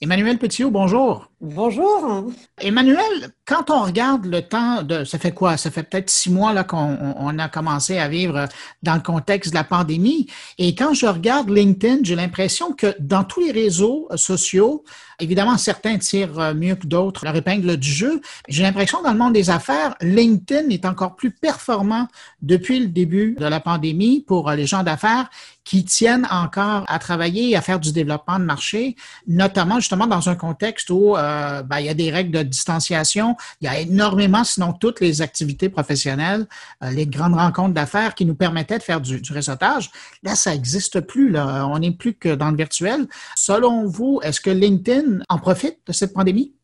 Emmanuel Petitot, bonjour. Bonjour. Emmanuel, quand on regarde le temps de, ça fait quoi? Ça fait peut-être six mois là qu'on a commencé à vivre dans le contexte de la pandémie. Et quand je regarde LinkedIn, j'ai l'impression que dans tous les réseaux sociaux, évidemment, certains tirent mieux que d'autres leur épingle du jeu. J'ai l'impression que dans le monde des affaires, LinkedIn est encore plus performant depuis le début de la pandémie pour les gens d'affaires qui tiennent encore à travailler et à faire du développement de marché, notamment justement dans un contexte où euh, ben, il y a des règles de distanciation, il y a énormément, sinon toutes les activités professionnelles, euh, les grandes rencontres d'affaires qui nous permettaient de faire du, réseautage. Là, ça n'existe plus. On n'est plus que dans le virtuel. Selon vous, est-ce que LinkedIn en profite de cette pandémie?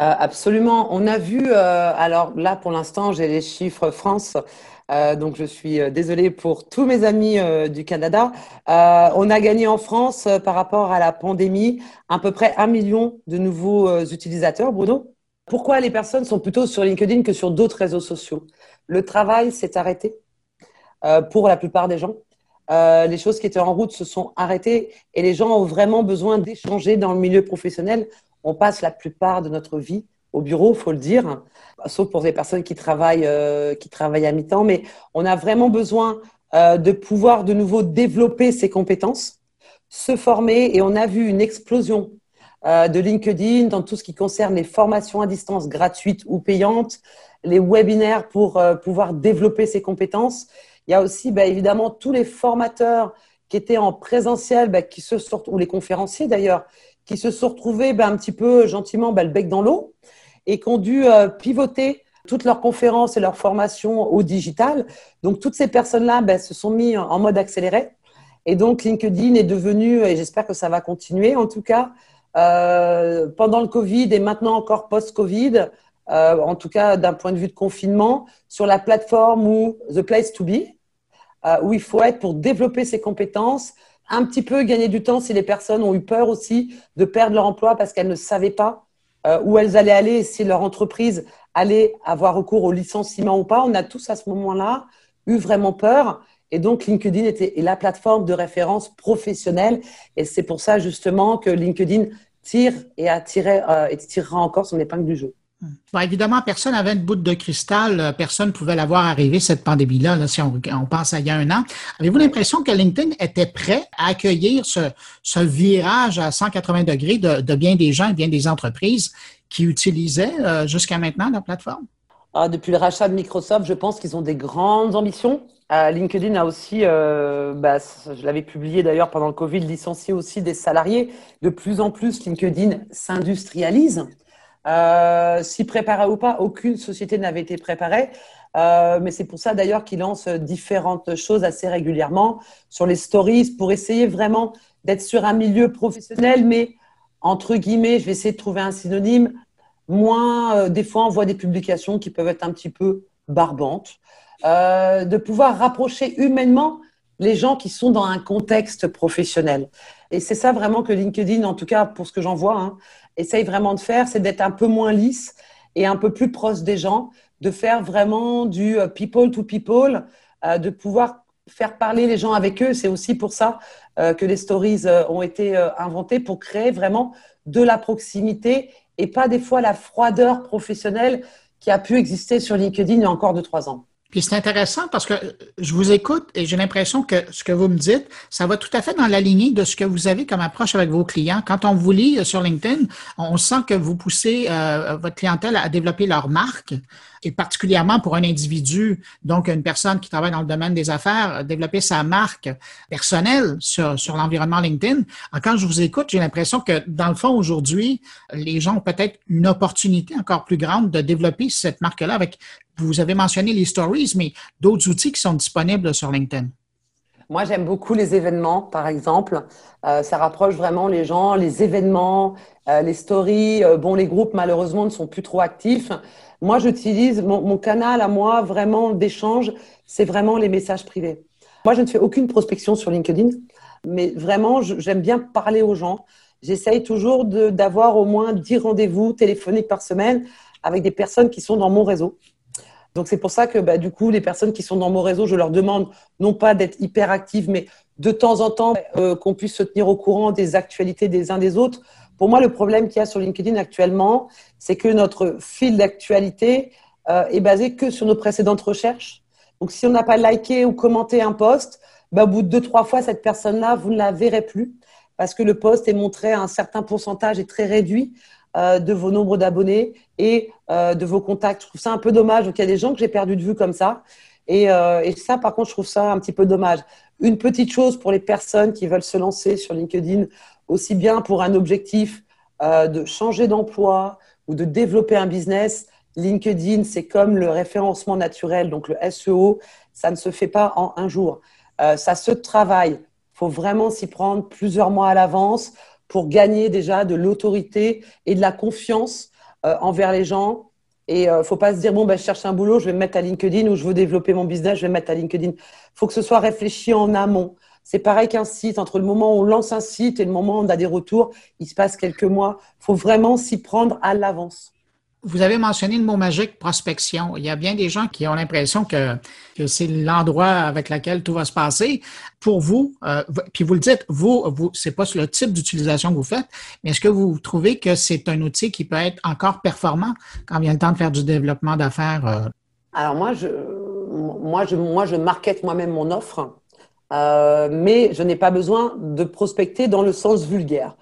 Euh, absolument. On a vu, euh, alors là pour l'instant j'ai les chiffres France, donc je suis désolée pour tous mes amis du Canada. on a gagné en France par rapport à la pandémie à peu près un million de nouveaux utilisateurs, Bruno. Pourquoi les personnes sont plutôt sur LinkedIn que sur d'autres réseaux sociaux? Le travail s'est arrêté pour la plupart des gens. les choses qui étaient en route se sont arrêtées et les gens ont vraiment besoin d'échanger dans le milieu professionnel. On passe la plupart de notre vie au bureau, faut le dire, sauf pour des personnes qui travaillent, euh, qui travaillent à mi-temps. Mais on a vraiment besoin euh, de pouvoir de nouveau développer ses compétences, se former, et on a vu une explosion euh, de LinkedIn dans tout ce qui concerne les formations à distance gratuites ou payantes, les webinaires pour pouvoir développer ses compétences. Il y a aussi, bah, évidemment, tous les formateurs qui étaient en présentiel, bah, qui se sont, ou les conférenciers d'ailleurs, qui se sont retrouvés bah, un petit peu gentiment le bec dans l'eau et qui ont dû euh, pivoter toutes leurs conférences et leurs formations au digital. Donc, toutes ces personnes-là se sont mis en mode accéléré. Et donc, LinkedIn est devenu, et j'espère que ça va continuer en tout cas, euh, pendant le Covid et maintenant encore post-Covid, euh, en tout cas d'un point de vue de confinement, sur la plateforme ou The Place to Be, où il faut être pour développer ses compétences, un petit peu gagner du temps si les personnes ont eu peur aussi de perdre leur emploi parce qu'elles ne savaient pas euh, où elles allaient aller, si leur entreprise allait avoir recours au licenciement ou pas. On a tous à ce moment-là eu vraiment peur. Et donc, LinkedIn était la plateforme de référence professionnelle. Et c'est pour ça, justement, que LinkedIn tire et, a tiré, euh, et tirera encore son épingle du jeu. Bon, évidemment, personne n'avait une boule de cristal, euh, personne ne pouvait l'avoir arrivé, cette pandémie-là, là, si on, on, pense à il y a un an. Avez-vous l'impression que LinkedIn était prêt à accueillir ce, ce virage à 180 degrés de, de, bien des gens et bien des entreprises qui utilisaient euh, jusqu'à maintenant la plateforme? Ah, depuis le rachat de Microsoft, je pense qu'ils ont des grandes ambitions. Euh, LinkedIn a aussi, euh, bah, je l'avais publié d'ailleurs pendant le Covid, licencié aussi des salariés. De plus en plus, LinkedIn s'industrialise. Euh, S'y préparait ou pas, aucune société n'avait été préparée. Mais c'est pour ça d'ailleurs qu'il lance différentes choses assez régulièrement sur les stories pour essayer vraiment d'être sur un milieu professionnel, mais entre guillemets, je vais essayer de trouver un synonyme. Moins, des fois, on voit des publications qui peuvent être un petit peu barbantes. Euh, de pouvoir rapprocher humainement les gens qui sont dans un contexte professionnel. Et c'est ça vraiment que LinkedIn, en tout cas pour ce que j'en vois, hein, essaye vraiment de faire, c'est d'être un peu moins lisse et un peu plus proche des gens, de faire vraiment du euh, people to people, euh, de pouvoir faire parler les gens avec eux. C'est aussi pour ça euh, que les stories ont été inventées pour créer vraiment de la proximité et pas des fois la froideur professionnelle qui a pu exister sur LinkedIn il y a encore deux, trois ans. Puis c'est intéressant parce que je vous écoute et j'ai l'impression que ce que vous me dites, ça va tout à fait dans la lignée de ce que vous avez comme approche avec vos clients. Quand on vous lit sur LinkedIn, on sent que vous poussez euh, votre clientèle à développer leur marque et particulièrement pour un individu, donc une personne qui travaille dans le domaine des affaires, développer sa marque personnelle sur, sur l'environnement LinkedIn. Quand je vous écoute, j'ai l'impression que dans le fond, aujourd'hui, les gens ont peut-être une opportunité encore plus grande de développer cette marque-là avec vous avez mentionné les Stories, mais d'autres outils qui sont disponibles sur LinkedIn. Moi, j'aime beaucoup les événements, par exemple. Euh, ça rapproche vraiment les gens, les événements, euh, les stories. Euh, bon, les groupes, malheureusement, ne sont plus trop actifs. Moi, j'utilise mon, canal à moi, vraiment, d'échange, c'est vraiment les messages privés. Moi, je ne fais aucune prospection sur LinkedIn, mais vraiment, j'aime bien parler aux gens. J'essaye toujours d'avoir au moins 10 rendez-vous téléphoniques par semaine avec des personnes qui sont dans mon réseau. Donc c'est pour ça que bah, du coup, les personnes qui sont dans mon réseau, je leur demande non pas d'être hyper actives, mais de temps en temps euh, qu'on puisse se tenir au courant des actualités des uns des autres. Pour moi, le problème qu'il y a sur LinkedIn actuellement, c'est que notre fil d'actualité euh, est basé que sur nos précédentes recherches. Donc si on n'a pas liké ou commenté un post, bah, au bout de deux, trois fois, cette personne-là, vous ne la verrez plus parce que le post est montré à un certain pourcentage et très réduit euh, de vos nombres d'abonnés et euh, de vos contacts. Je trouve ça un peu dommage. Donc, il y a des gens que j'ai perdu de vue comme ça. Euh, et, ça, par contre, je trouve ça un petit peu dommage. Une petite chose pour les personnes qui veulent se lancer sur LinkedIn, aussi bien pour un objectif de changer d'emploi ou de développer un business. LinkedIn, c'est comme le référencement naturel, donc le SEO, ça ne se fait pas en un jour. ça se travaille. Il faut vraiment s'y prendre plusieurs mois à l'avance pour gagner déjà de l'autorité et de la confiance euh, envers les gens. Et ne euh, faut pas se dire bon ben je cherche un boulot, je vais me mettre à LinkedIn ou je veux développer mon business, je vais me mettre à LinkedIn. Faut que ce soit réfléchi en amont. C'est pareil qu'un site. Entre le moment où on lance un site et le moment où on a des retours, il se passe quelques mois. Faut vraiment s'y prendre à l'avance. Vous avez mentionné le mot magique prospection. Il y a bien des gens qui ont l'impression que, c'est l'endroit avec lequel tout va se passer. Pour vous, euh, puis vous le dites, vous, vous c'est pas le type d'utilisation que vous faites, mais est-ce que vous trouvez que c'est un outil qui peut être encore performant quand vient le temps de faire du développement d'affaires? Euh? Alors moi, je, moi, je, moi, je market moi-même mon offre, euh, mais je n'ai pas besoin de prospecter dans le sens vulgaire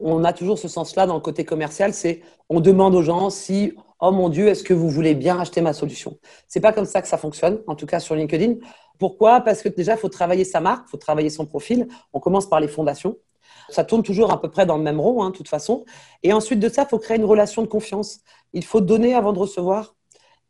on a toujours ce sens-là dans le côté commercial, c'est on demande aux gens si, oh mon Dieu, est-ce que vous voulez bien acheter ma solution? C'est pas comme ça que ça fonctionne, en tout cas sur LinkedIn. Pourquoi? Parce que déjà, il faut travailler sa marque, il faut travailler son profil. On commence par les fondations. Ça tourne toujours à peu près dans le même rond, hein, de toute façon. Et ensuite de ça, il faut créer une relation de confiance. Il faut donner avant de recevoir.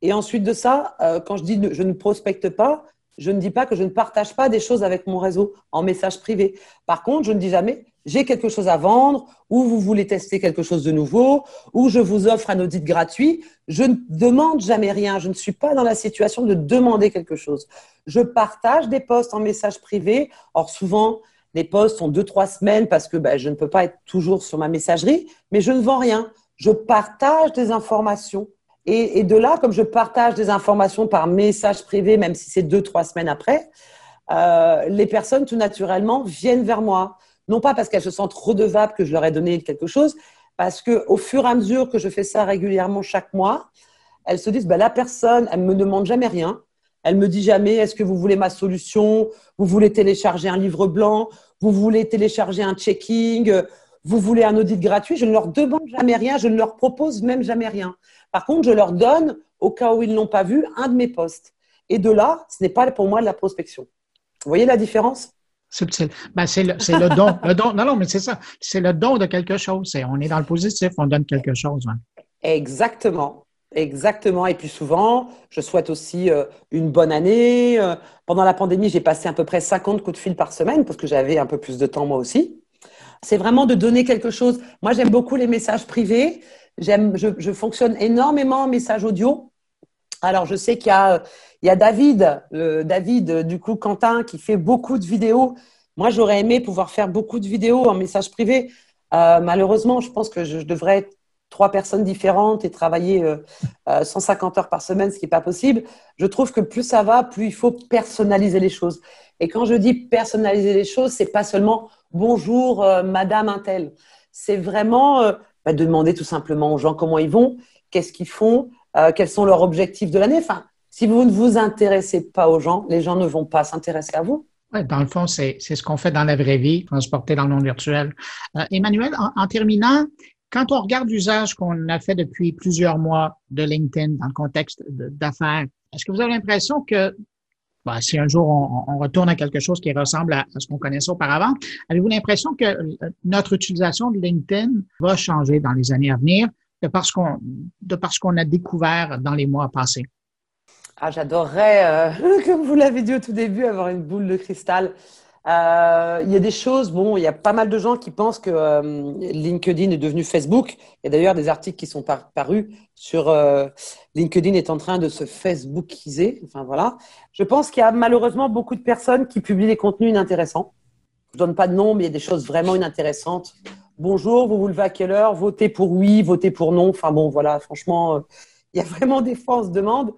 Et ensuite de ça, euh, quand je dis je ne prospecte pas, je ne dis pas que je ne partage pas des choses avec mon réseau en message privé. Par contre, je ne dis jamais j'ai quelque chose à vendre, ou vous voulez tester quelque chose de nouveau, ou je vous offre un audit gratuit. Je ne demande jamais rien. Je ne suis pas dans la situation de demander quelque chose. Je partage des posts en message privé. Or, souvent, les posts ont deux, trois semaines parce que ben, je ne peux pas être toujours sur ma messagerie, mais je ne vends rien. Je partage des informations. Et, de là, comme je partage des informations par message privé, même si c'est deux, trois semaines après, euh, les personnes, tout naturellement, viennent vers moi non pas parce qu'elles se sentent redevables que je leur ai donné quelque chose, parce qu'au fur et à mesure que je fais ça régulièrement chaque mois, elles se disent, bah, la personne, elle me demande jamais rien. Elle me dit jamais, est-ce que vous voulez ma solution? Vous voulez télécharger un livre blanc? Vous voulez télécharger un checking? Vous voulez un audit gratuit? Je ne leur demande jamais rien, je ne leur propose même jamais rien. Par contre, je leur donne, au cas où ils ne l'ont pas vu, un de mes postes. Et de là, ce n'est pas pour moi de la prospection. Vous voyez la différence? Subtil. Ben, c'est le, le, don. le don. Non, non, mais c'est ça. C'est le don de quelque chose. on est dans le positif, on donne quelque chose. Exactement. Exactement. Et puis souvent, je souhaite aussi euh, une bonne année. Euh, pendant la pandémie, j'ai passé à peu près 50 coups de fil par semaine parce que j'avais un peu plus de temps moi aussi. C'est vraiment de donner quelque chose. Moi, j'aime beaucoup les messages privés. J'aime, je, je, fonctionne énormément en message audio. Alors, je sais qu'il y a, il y a David, David, du coup, Quentin, qui fait beaucoup de vidéos. Moi, j'aurais aimé pouvoir faire beaucoup de vidéos en message privé. Euh, malheureusement, je pense que je, devrais être trois personnes différentes et travailler 150 euh, euh, heures par semaine, ce qui n'est pas possible. Je trouve que plus ça va, plus il faut personnaliser les choses. Et quand je dis personnaliser les choses, c'est pas seulement bonjour, Madame Intel. C'est vraiment bah, demander tout simplement aux gens comment ils vont, qu'est-ce qu'ils font, quels sont leurs objectifs de l'année. Enfin, si vous ne vous intéressez pas aux gens, les gens ne vont pas s'intéresser à vous. Ouais, dans le fond, c'est ce qu'on fait dans la vraie vie, transporter dans le monde virtuel. Euh, Emmanuel, en, terminant, quand on regarde l'usage qu'on a fait depuis plusieurs mois de LinkedIn dans le contexte d'affaires, est-ce que vous avez l'impression que bah, si un jour on, retourne à quelque chose qui ressemble à, à ce qu'on connaissait auparavant, avez-vous l'impression que euh, notre utilisation de LinkedIn va changer dans les années à venir de parce qu'on de parce qu'on a découvert dans les mois passés? Ah, j'adorerais, comme vous l'avez dit au tout début, avoir une boule de cristal. Euh, il y a des choses, bon, il y a pas mal de gens qui pensent que euh, LinkedIn est devenu Facebook. Il y a d'ailleurs des articles qui sont parus sur euh, LinkedIn est en train de se Facebookiser. Enfin voilà. Je pense qu'il y a malheureusement beaucoup de personnes qui publient des contenus inintéressants. Je donne pas de nom, mais il y a des choses vraiment inintéressantes. Bonjour, vous vous levez à quelle heure? Votez pour oui, votez pour non. Enfin bon, voilà, franchement, il y a vraiment des fois, on se demande.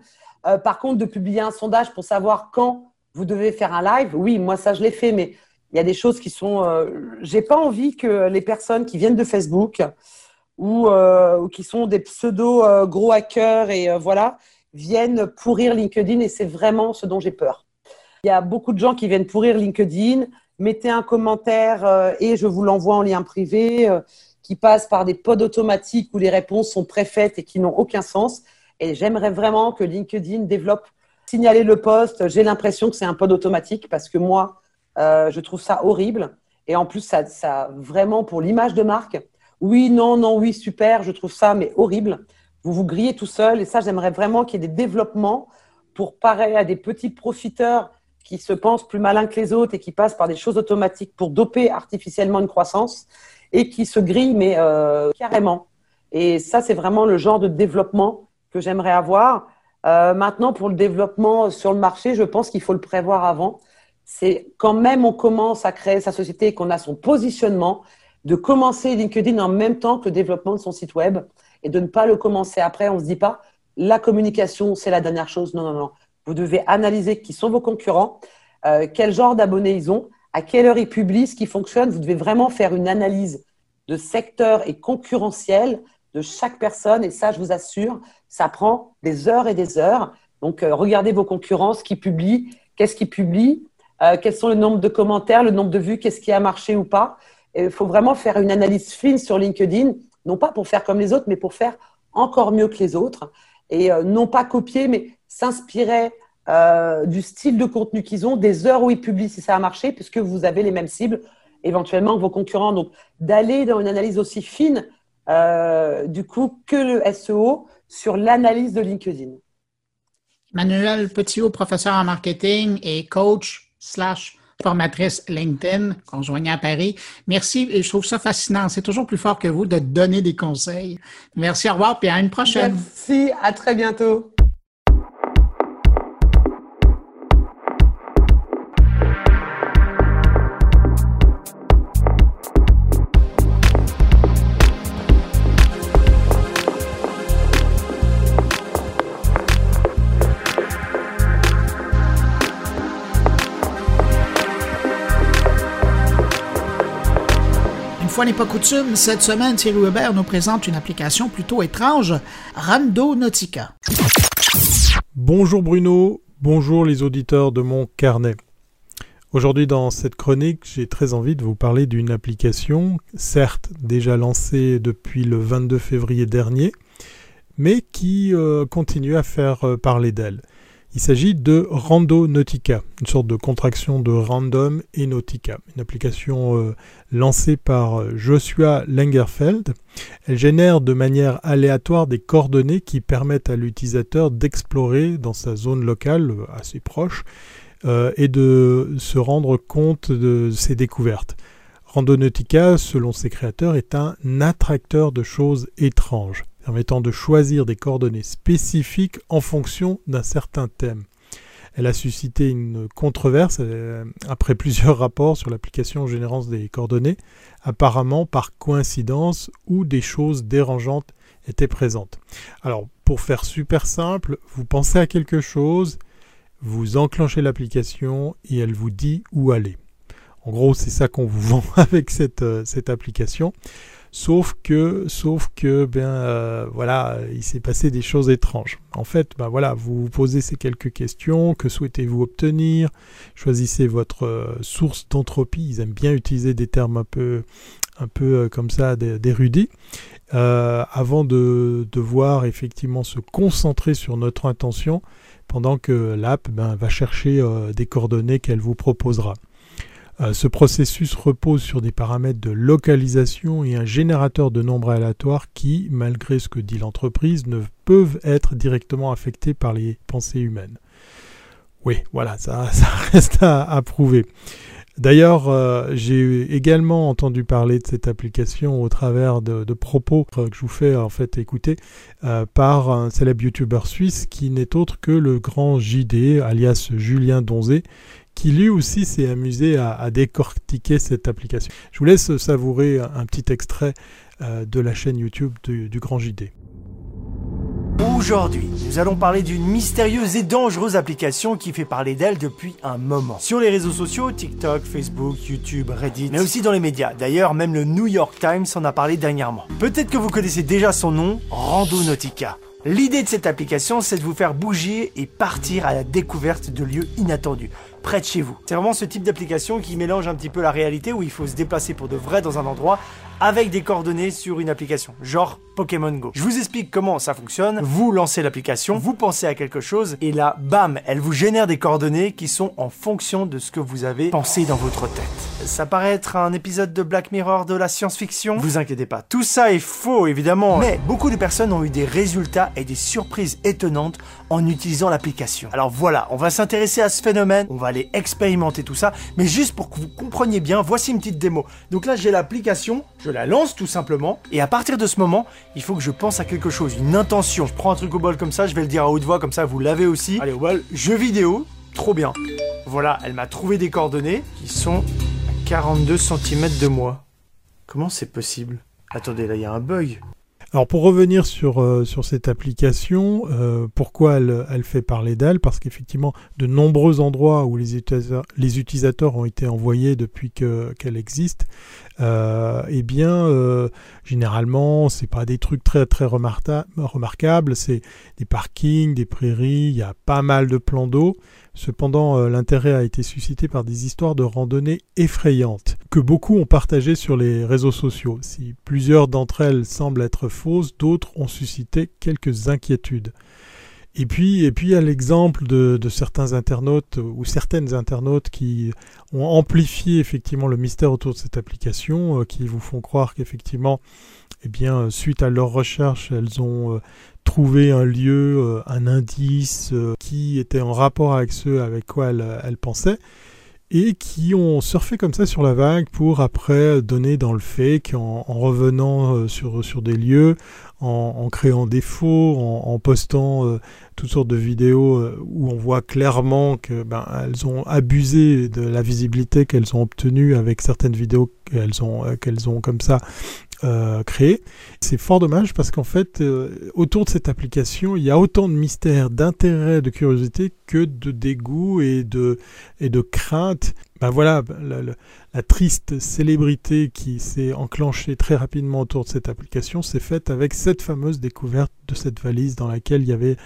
Par contre, de publier un sondage pour savoir quand vous devez faire un live. Oui, moi ça je l'ai fait, mais il y a des choses qui sont. Euh, j'ai pas envie que les personnes qui viennent de Facebook ou, euh, qui sont des pseudo euh, gros hackers et voilà viennent pourrir LinkedIn et c'est vraiment ce dont j'ai peur. Il y a beaucoup de gens qui viennent pourrir LinkedIn. Mettez un commentaire et je vous l'envoie en lien privé qui passe par des pods automatiques où les réponses sont préfaites et qui n'ont aucun sens. Et j'aimerais vraiment que LinkedIn développe signaler le poste, j'ai l'impression que c'est un pod automatique parce que moi, euh, je trouve ça horrible. Et en plus, ça, vraiment pour l'image de marque, oui, non, non, oui, super, je trouve ça, mais horrible. Vous vous grillez tout seul. Et ça, j'aimerais vraiment qu'il y ait des développements pour pareil à des petits profiteurs qui se pensent plus malins que les autres et qui passent par des choses automatiques pour doper artificiellement une croissance et qui se grillent, mais euh, carrément. Et ça, c'est vraiment le genre de développement que j'aimerais avoir. Euh, maintenant, pour le développement sur le marché, je pense qu'il faut le prévoir avant. C'est quand même on commence à créer sa société et qu'on a son positionnement, de commencer LinkedIn en même temps que le développement de son site web et de ne pas le commencer après. On ne se dit pas, la communication, c'est la dernière chose. Non, non, non. Vous devez analyser qui sont vos concurrents, euh, quel genre d'abonnés ils ont, à quelle heure ils publient, ce qui fonctionne. Vous devez vraiment faire une analyse de secteur et concurrentiel de chaque personne. Et ça, je vous assure, ça prend des heures et des heures. Donc, euh, regardez vos concurrents, ce qu'ils publient, qu'est-ce qu'ils publient, euh, quels sont le nombre de commentaires, le nombre de vues, qu'est-ce qui a marché ou pas. Il faut vraiment faire une analyse fine sur LinkedIn, non pas pour faire comme les autres, mais pour faire encore mieux que les autres. Et euh, non pas copier, mais s'inspirer du style de contenu qu'ils ont, des heures où ils publient si ça a marché, puisque vous avez les mêmes cibles éventuellement que vos concurrents. Donc, d'aller dans une analyse aussi fine, du coup, que le SEO, sur l'analyse de LinkedIn. Manuel Petitot, professeur en marketing et coach slash formatrice LinkedIn, conjoignée à Paris. Merci et je trouve ça fascinant. C'est toujours plus fort que vous de donner des conseils. Merci, au revoir, et à une prochaine. Merci, à très bientôt. N'est pas coutume, cette semaine, Thierry Weber nous présente une application plutôt étrange, Rando Nautica. Bonjour Bruno, bonjour les auditeurs de mon carnet. Aujourd'hui dans cette chronique, j'ai très envie de vous parler d'une application, certes déjà lancée depuis le 22 février dernier, mais qui euh, continue à faire euh, parler d'elle. Il s'agit de Rando Nautica, une sorte de contraction de Random et Nautica, une application euh, lancée par euh, Joshua Langerfeld. Elle génère de manière aléatoire des coordonnées qui permettent à l'utilisateur d'explorer dans sa zone locale euh, assez proche et de se rendre compte de ses découvertes. Randonautica, selon ses créateurs, est un attracteur de choses étranges permettant de choisir des coordonnées spécifiques en fonction d'un certain thème. Elle a suscité une controverse euh, après plusieurs rapports sur l'application générance des coordonnées, apparemment par coïncidence ou des choses dérangeantes étaient présentes. Alors, pour faire super simple, vous pensez à quelque chose, vous enclenchez l'application et elle vous dit où aller. En gros, c'est ça qu'on vous vend avec cette, euh, cette application. Sauf que, sauf que, ben euh, voilà, il s'est passé des choses étranges. En fait, ben voilà, vous vous posez ces quelques questions. Que souhaitez-vous obtenir? Choisissez votre euh, source d'entropie. Ils aiment bien utiliser des termes un peu, un peu euh, comme ça, d'érudits. avant de devoir effectivement se concentrer sur notre intention, pendant que l'app ben, va chercher des coordonnées qu'elle vous proposera. Ce processus repose sur des paramètres de localisation et un générateur de nombres aléatoires qui, malgré ce que dit l'entreprise, ne peuvent être directement affectés par les pensées humaines. Oui, voilà, ça, reste à prouver. D'ailleurs, euh, j'ai également entendu parler de cette application au travers de, propos que je vous fais en fait écouter euh, par un célèbre youtubeur suisse qui n'est autre que le grand JD, alias Julien Donzé, qui lui aussi s'est amusé à, décortiquer cette application. Je vous laisse savourer un, petit extrait euh, de la chaîne YouTube du grand JD. Aujourd'hui, nous allons parler d'une mystérieuse et dangereuse application qui fait parler d'elle depuis un moment. Sur les réseaux sociaux, TikTok, Facebook, YouTube, Reddit, mais aussi dans les médias. D'ailleurs, même le New York Times en a parlé dernièrement. Peut-être que vous connaissez déjà son nom, Randonautica. L'idée de cette application, c'est de vous faire bouger et partir à la découverte de lieux inattendus, près de chez vous. C'est vraiment ce type d'application qui mélange un petit peu la réalité où il faut se déplacer pour de vrai dans un endroit avec des coordonnées sur une application, genre Pokémon Go. Je vous explique comment ça fonctionne, vous lancez l'application, vous pensez à quelque chose, et là, bam, elle vous génère des coordonnées qui sont en fonction de ce que vous avez pensé dans votre tête. Ça paraît être un épisode de Black Mirror de la science-fiction, vous inquiétez pas, tout ça est faux évidemment, mais beaucoup de personnes ont eu des résultats et des surprises étonnantes en utilisant l'application. Alors voilà, on va s'intéresser à ce phénomène, on va aller expérimenter tout ça, mais juste pour que vous compreniez bien, voici une petite démo. Donc là, j'ai l'application, je la lance tout simplement, et à partir de ce moment, il faut que je pense à quelque chose, une intention. Je prends un truc au bol comme ça, je vais le dire à haute voix, comme ça vous l'avez aussi. Allez au bol, jeu vidéo, trop bien. Voilà, elle m'a trouvé des coordonnées qui sont 42 cm de moi. Comment c'est possible? Attendez, là il y a un bug. Alors pour revenir sur, euh, cette application, euh, pourquoi elle, fait parler d'elle? Parce qu'effectivement, de nombreux endroits où les utilisateurs, les utilisateurs ont été envoyés depuis qu'elle existe, euh, eh bien, euh, généralement, c'est pas des trucs très très remarquables, c'est des parkings, des prairies, il y a pas mal de plans d'eau. Cependant, euh, l'intérêt a été suscité par des histoires de randonnée effrayantes que beaucoup ont partagées sur les réseaux sociaux. Si plusieurs d'entre elles semblent être fausses, d'autres ont suscité quelques inquiétudes. Et puis, et puis il y a l'exemple de, certains internautes ou certaines internautes qui ont amplifié effectivement le mystère autour de cette application, euh, qui vous font croire qu'effectivement, eh bien, suite à leurs recherches, elles ont euh, trouver un lieu, euh, un indice euh, qui était en rapport avec ceux avec quoi elle, pensait et qui ont surfé comme ça sur la vague pour après donner dans le fake en, en revenant euh, sur, sur des lieux, en, créant des faux, en, postant toutes sortes de vidéos où on voit clairement que ben, ont abusé de la visibilité qu'elles ont obtenue avec certaines vidéos qu'elles ont, qu'elles ont comme ça euh. C'est fort dommage parce qu'en fait, euh, autour de cette application, il y a autant de mystères, d'intérêt, de curiosité que de dégoût et de, et de crainte. Ben voilà, la, triste célébrité qui s'est enclenchée très rapidement autour de cette application s'est faite avec cette fameuse découverte de cette valise dans laquelle il y avait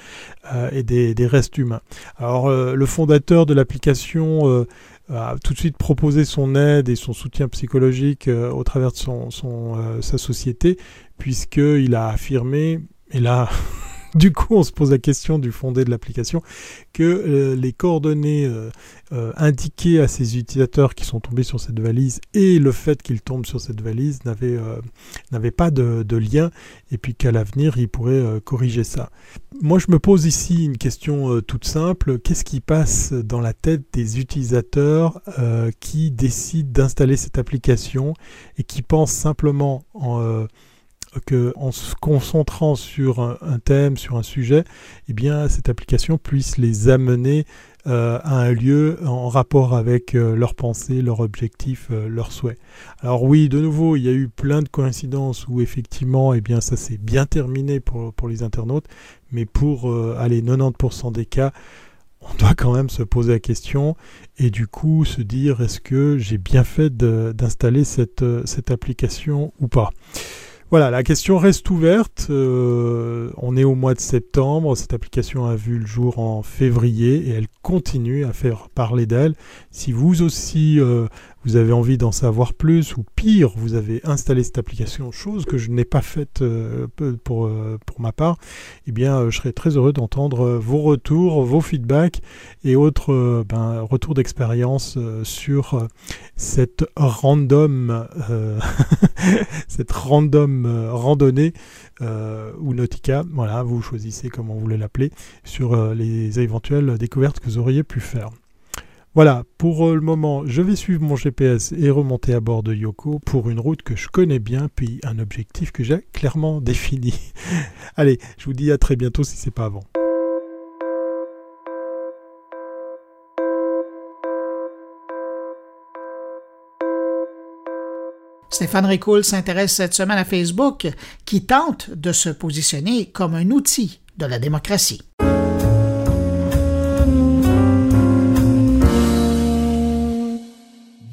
euh, et des, des, restes humains. Alors, le fondateur de l'application a tout de suite proposé son aide et son soutien psychologique euh, au travers de son, euh, sa société, puisqu'il a affirmé, et là du coup, on se pose la question du fondé de l'application, que euh, les coordonnées euh, euh, indiquées à ces utilisateurs qui sont tombés sur cette valise et le fait qu'ils tombent sur cette valise n'avaient pas de, de, lien et puis qu'à l'avenir, ils pourraient corriger ça. Moi, je me pose ici une question toute simple. Qu'est-ce qui passe dans la tête des utilisateurs qui décident d'installer cette application et qui pensent simplement en qu'en se concentrant sur un, thème, sur un sujet, eh bien, cette application puisse les amener euh, à un lieu en rapport avec euh, leurs pensées, leurs objectifs, euh, leurs souhaits. Alors oui, de nouveau, il y a eu plein de coïncidences où effectivement, eh bien, ça s'est bien terminé pour, pour les internautes, mais pour aller 90% des cas, on doit quand même se poser la question et du coup se dire est-ce que j'ai bien fait d'installer cette, cette application ou pas? Voilà, la question reste ouverte. Euh, on est au mois de septembre. Cette application a vu le jour en février et elle continue à faire parler d'elle. Si vous aussi, euh, vous avez envie d'en savoir plus, ou pire, vous avez installé cette application, chose que je n'ai pas faite euh, pour, euh, pour ma part, eh bien, euh, je serais très heureux d'entendre vos retours, vos feedbacks et autres ben, retours d'expérience sur cette random, cette random randonnée ou Nautica. Voilà, vous choisissez comment vous voulez l'appeler sur les éventuelles découvertes que vous auriez pu faire. Voilà, pour euh, le moment, je vais suivre mon GPS et remonter à bord de Yoko pour une route que je connais bien, puis un objectif que j'ai clairement défini. Allez, je vous dis à très bientôt si c'est pas avant. Stéphane Ricoul s'intéresse cette semaine à Facebook, qui tente de se positionner comme un outil de la démocratie.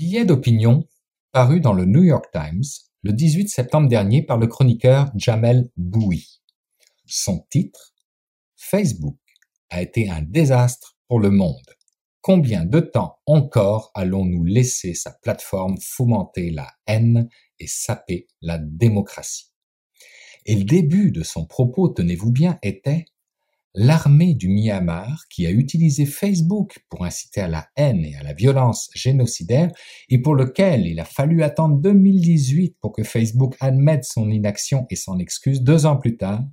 D'opinion paru dans le New York Times le 18 septembre dernier par le chroniqueur Jamel Boui. Son titre Facebook a été un désastre pour le monde. Combien de temps encore allons-nous laisser sa plateforme fomenter la haine et saper la démocratie? Et le début de son propos, tenez-vous bien, était l'armée du Myanmar, qui a utilisé Facebook pour inciter à la haine et à la violence génocidaire, et pour lequel il a fallu attendre 2018 pour que Facebook admette son inaction et s'en excuse, deux ans plus tard,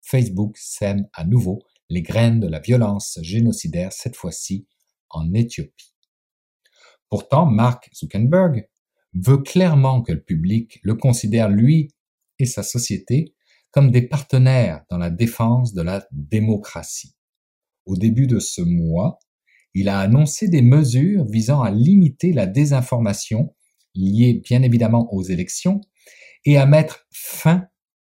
Facebook sème à nouveau les graines de la violence génocidaire, cette fois-ci en Éthiopie. Pourtant, Mark Zuckerberg veut clairement que le public le considère, lui et sa société, comme des partenaires dans la défense de la démocratie. Au début de ce mois, il a annoncé des mesures visant à limiter la désinformation liée bien évidemment aux élections et à mettre fin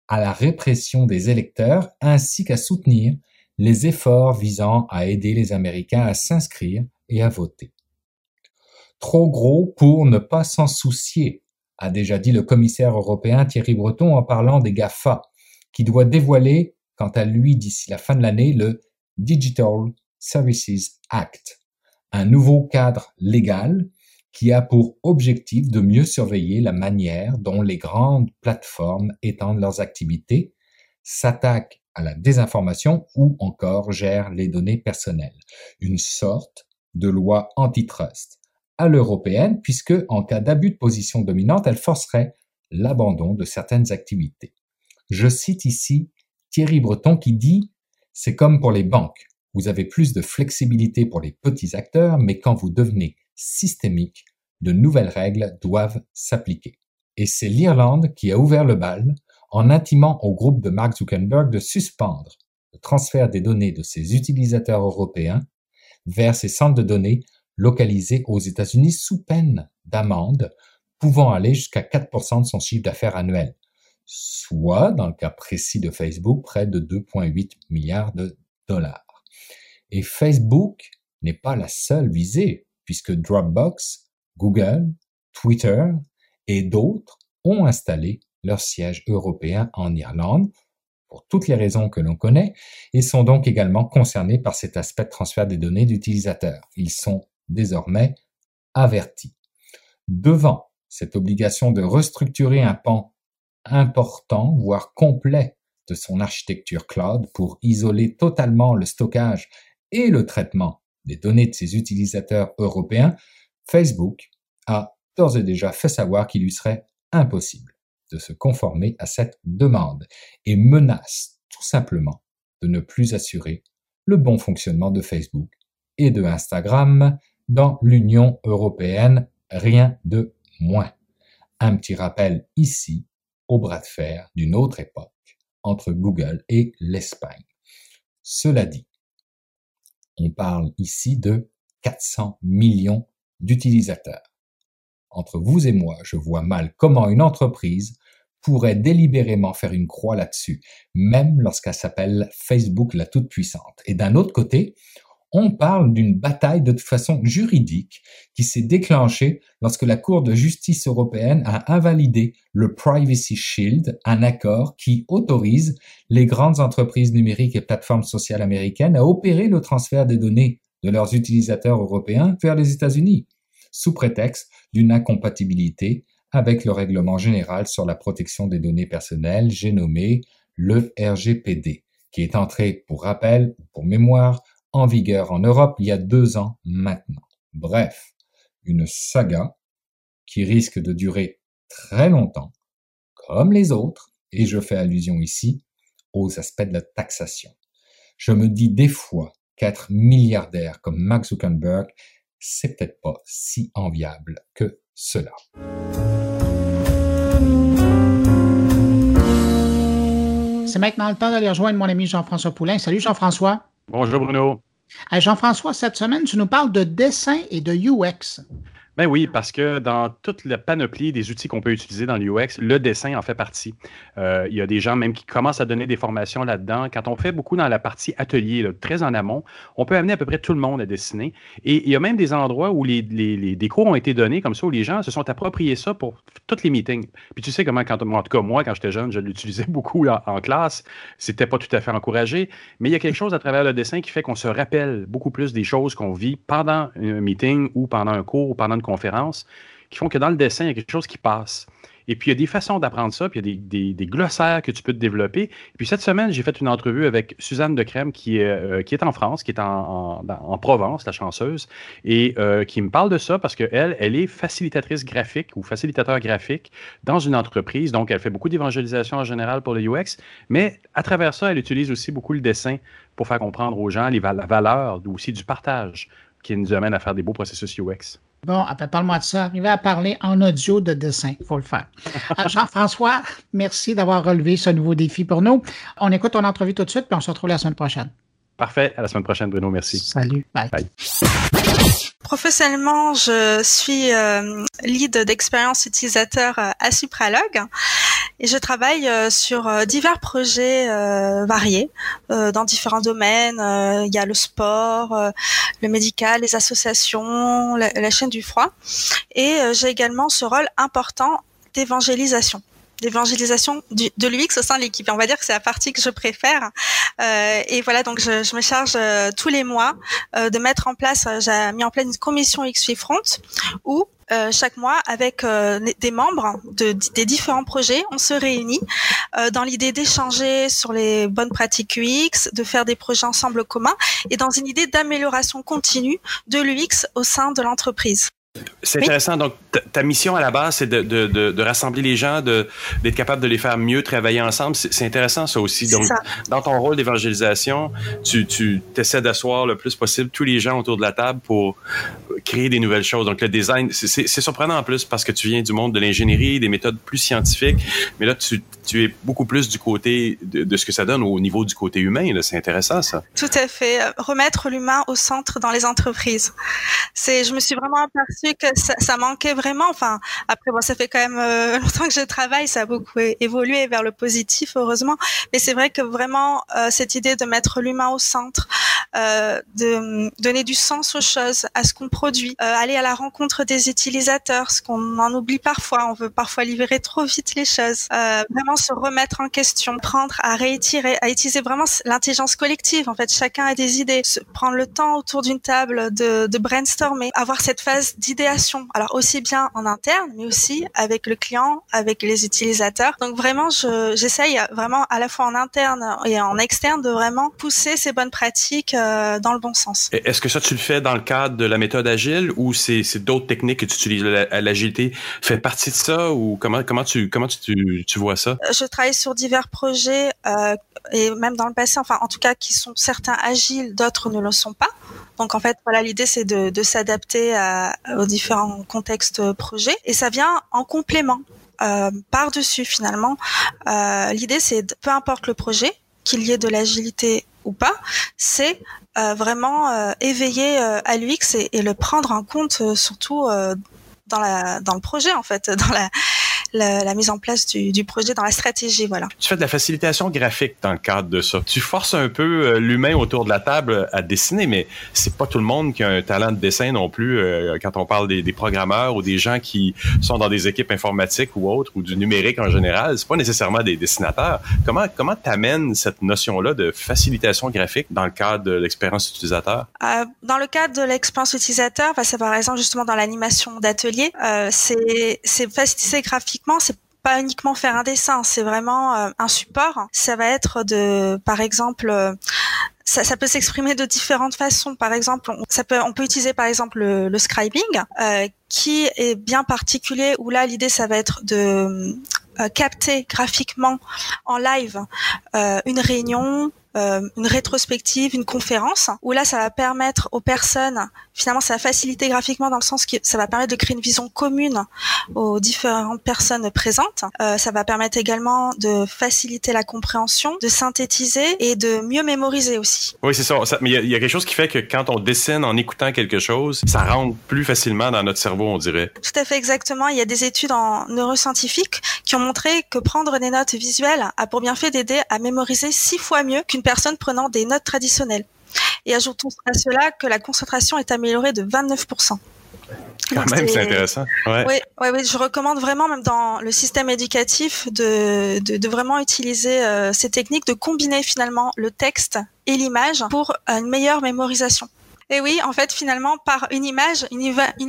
à la répression des électeurs ainsi qu'à soutenir les efforts visant à aider les Américains à s'inscrire et à voter. Trop gros pour ne pas s'en soucier, a déjà dit le commissaire européen Thierry Breton en parlant des GAFA, qui doit dévoiler, quant à lui, d'ici la fin de l'année, le Digital Services Act, un nouveau cadre légal qui a pour objectif de mieux surveiller la manière dont les grandes plateformes étendent leurs activités, s'attaquent à la désinformation ou encore gèrent les données personnelles. Une sorte de loi antitrust à l'européenne puisque, en cas d'abus de position dominante, elle forcerait l'abandon de certaines activités. Je cite ici Thierry Breton qui dit C'est comme pour les banques. Vous avez plus de flexibilité pour les petits acteurs, mais quand vous devenez systémique, de nouvelles règles doivent s'appliquer. Et c'est l'Irlande qui a ouvert le bal en intimant au groupe de Mark Zuckerberg de suspendre le transfert des données de ses utilisateurs européens vers ses centres de données localisés aux États-Unis sous peine d'amende pouvant aller jusqu'à 4% de son chiffre d'affaires annuel soit, dans le cas précis de Facebook, près de 2,8 milliards de dollars. Et Facebook n'est pas la seule visée, puisque Dropbox, Google, Twitter et d'autres ont installé leur siège européen en Irlande, pour toutes les raisons que l'on connaît, et sont donc également concernés par cet aspect de transfert des données d'utilisateurs. Ils sont désormais avertis. Devant cette obligation de restructurer un pan important, voire complet de son architecture cloud pour isoler totalement le stockage et le traitement des données de ses utilisateurs européens, Facebook a d'ores et déjà fait savoir qu'il lui serait impossible de se conformer à cette demande et menace tout simplement de ne plus assurer le bon fonctionnement de Facebook et de Instagram dans l'Union européenne, rien de moins. Un petit rappel ici bras de fer d'une autre époque entre Google et l'Espagne. Cela dit, on parle ici de 400 millions d'utilisateurs. Entre vous et moi, je vois mal comment une entreprise pourrait délibérément faire une croix là-dessus, même lorsqu'elle s'appelle Facebook la toute-puissante. Et d'un autre côté, on parle d'une bataille de façon juridique qui s'est déclenchée lorsque la Cour de justice européenne a invalidé le Privacy Shield, un accord qui autorise les grandes entreprises numériques et plateformes sociales américaines à opérer le transfert des données de leurs utilisateurs européens vers les États-Unis. sous prétexte d'une incompatibilité avec le règlement général sur la protection des données personnelles, j'ai nommé le RGPD, qui est entré, pour rappel ou pour mémoire, en vigueur en Europe il y a deux ans maintenant. Bref, une saga qui risque de durer très longtemps, comme les autres, et je fais allusion ici aux aspects de la taxation. Je me dis des fois qu'être milliardaire comme Mark Zuckerberg, c'est peut-être pas si enviable que cela. C'est maintenant le temps d'aller rejoindre mon ami Jean-François Poulain. Salut Jean-François. Bonjour Bruno. Jean-François, cette semaine, tu nous parles de dessin et de UX. Ben oui, parce que dans toute la panoplie des outils qu'on peut utiliser dans l'UX, le dessin en fait partie. Euh, il y a des gens même qui commencent à donner des formations là-dedans. Quand on fait beaucoup dans la partie atelier, très en amont, on peut amener à peu près tout le monde à dessiner. Et il y a même des endroits où les, les, des cours ont été donnés comme ça, où les gens se sont appropriés ça pour tous les meetings. Puis tu sais comment, quand, en tout cas moi, quand j'étais jeune, je l'utilisais beaucoup en, en classe. C'était pas tout à fait encouragé, mais il y a quelque chose à travers le dessin qui fait qu'on se rappelle beaucoup plus des choses qu'on vit pendant un meeting ou pendant un cours ou pendant une conférences qui font que dans le dessin, il y a quelque chose qui passe. Et puis, il y a des façons d'apprendre ça, puis il y a des, glossaires que tu peux te développer. Et puis, cette semaine, j'ai fait une entrevue avec Suzanne de Crème, qui est, euh, qui est en France, qui est en, en, Provence, la chanceuse, et euh, qui me parle de ça parce qu'elle, elle est facilitatrice graphique ou facilitateur graphique dans une entreprise. Donc, elle fait beaucoup d'évangélisation en général pour le UX, mais à travers ça, elle utilise aussi beaucoup le dessin pour faire comprendre aux gens les, la valeur aussi du partage qui nous amène à faire des beaux processus UX. Bon, ah ben, parle-moi de ça. Arriver à parler en audio de dessin, il faut le faire. Euh, Jean-François, merci d'avoir relevé ce nouveau défi pour nous. On écoute ton entrevue tout de suite, puis on se retrouve la semaine prochaine. Parfait. À la semaine prochaine, Bruno. Merci. Salut. Bye. Bye. Professionnellement, je suis euh, lead d'expérience utilisateur euh, à Supralog et je travaille euh, sur divers projets variés dans différents domaines. Il y a le sport, le médical, les associations, la, la chaîne du froid et j'ai également ce rôle important d'évangélisation d'évangélisation de l'UX au sein de l'équipe. On va dire que c'est la partie que je préfère. Euh, et voilà, donc je, je me charge euh, tous les mois euh, de mettre en place, euh, j'ai mis en place une commission XP Front où euh, chaque mois avec des membres de, des différents projets, on se réunit dans l'idée d'échanger sur les bonnes pratiques UX, de faire des projets ensemble communs et dans une idée d'amélioration continue de l'UX au sein de l'entreprise. C'est intéressant. Donc, ta, mission à la base, c'est de, de, de, rassembler les gens, d'être capable de les faire mieux travailler ensemble. C'est intéressant, ça aussi. Donc, dans ton rôle d'évangélisation, tu, tu essaies d'asseoir le plus possible tous les gens autour de la table pour créer des nouvelles choses. Donc, le design, c'est surprenant en plus parce que tu viens du monde de l'ingénierie, des méthodes plus scientifiques. Mais là, tu, tu es beaucoup plus du côté de, de, ce que ça donne au niveau du côté humain. C'est intéressant, ça. Tout à fait. Remettre l'humain au centre dans les entreprises. C'est, je me suis vraiment aperçue que ça, ça, manquait vraiment. Enfin, après, bon, ça fait quand même euh, longtemps que je travaille, ça a beaucoup évolué vers le positif, heureusement. Mais c'est vrai que vraiment, euh, cette idée de mettre l'humain au centre, euh, de donner du sens aux choses, à ce qu'on produit, euh, aller à la rencontre des utilisateurs, ce qu'on en oublie parfois. On veut parfois livrer trop vite les choses. Euh, vraiment se remettre en question, prendre à réitérer, à utiliser vraiment l'intelligence collective. En fait, chacun a des idées. Se prendre le temps autour d'une table de, de brainstormer, avoir cette phase d'idéation. Alors aussi bien en interne, mais aussi avec le client, avec les utilisateurs. Donc vraiment, j'essaye vraiment à la fois en interne et en externe de vraiment pousser ces bonnes pratiques dans le bon sens. Est-ce que ça, tu le fais dans le cadre de la méthode agile ou c'est d'autres techniques que tu utilises? L'agilité fait partie de ça ou comment, comment, tu, comment tu, tu vois ça? Euh, je travaille sur divers projets euh, et même dans le passé, enfin en tout cas qui sont certains agiles, d'autres ne le sont pas. Donc en fait, voilà, l'idée c'est de, de s'adapter aux différents contextes projets et ça vient en complément. Euh, par-dessus finalement. Euh, L'idée c'est peu importe le projet, qu'il y ait de l'agilité ou pas, c'est euh, vraiment euh, éveiller euh, à l'UX et, et, le prendre en compte surtout dans dans le projet en fait, dans la la, mise en place du, du, projet dans la stratégie. Voilà. Tu fais de la facilitation graphique dans le cadre de ça. Tu forces un peu euh, l'humain autour de la table à dessiner, mais c'est pas tout le monde qui a un talent de dessin non plus. Euh, quand on parle des, des, programmeurs ou des gens qui sont dans des équipes informatiques ou autres ou du numérique en général, c'est pas nécessairement des dessinateurs. Comment comment t'amènes cette notion-là de facilitation graphique dans le cadre de l'expérience utilisateur? Euh, Dans le cadre de l'expérience utilisateur, bah, c'est par exemple justement dans l'animation d'atelier, euh, c'est c'est facilité c'est pas uniquement faire un dessin, c'est vraiment euh, un support. Ça va être de, par exemple, euh, ça, ça, peut s'exprimer de différentes façons. Par exemple, on, ça peut, on peut utiliser par exemple le, le scribing, euh, qui est bien particulier. Où là, l'idée, ça va être de euh, capter graphiquement en live euh, une réunion, euh, une rétrospective, une conférence, où là, ça va permettre aux personnes, finalement, ça va faciliter graphiquement dans le sens que ça va permettre de créer une vision commune aux différentes personnes présentes. Euh, ça va permettre également de faciliter la compréhension, de synthétiser et de mieux mémoriser aussi. Oui, c'est ça. ça. Mais il y, y, a quelque chose qui fait que quand on dessine en écoutant quelque chose, ça rentre plus facilement dans notre cerveau, on dirait. Tout à fait exactement. Il y a des études en neuroscientifiques qui ont montré que prendre des notes visuelles a pour bienfait d'aider à mémoriser six fois mieux qu'une personne prenant des notes traditionnelles. Et ajoutons à cela que la concentration est améliorée de 29%. Quand même, c'est intéressant. Ouais. Oui, oui, oui, je recommande vraiment, même dans le système éducatif, de, de, de vraiment utiliser euh, ces techniques, de combiner finalement le texte et l'image pour une meilleure mémorisation. Et oui, en fait, finalement, par une image, une,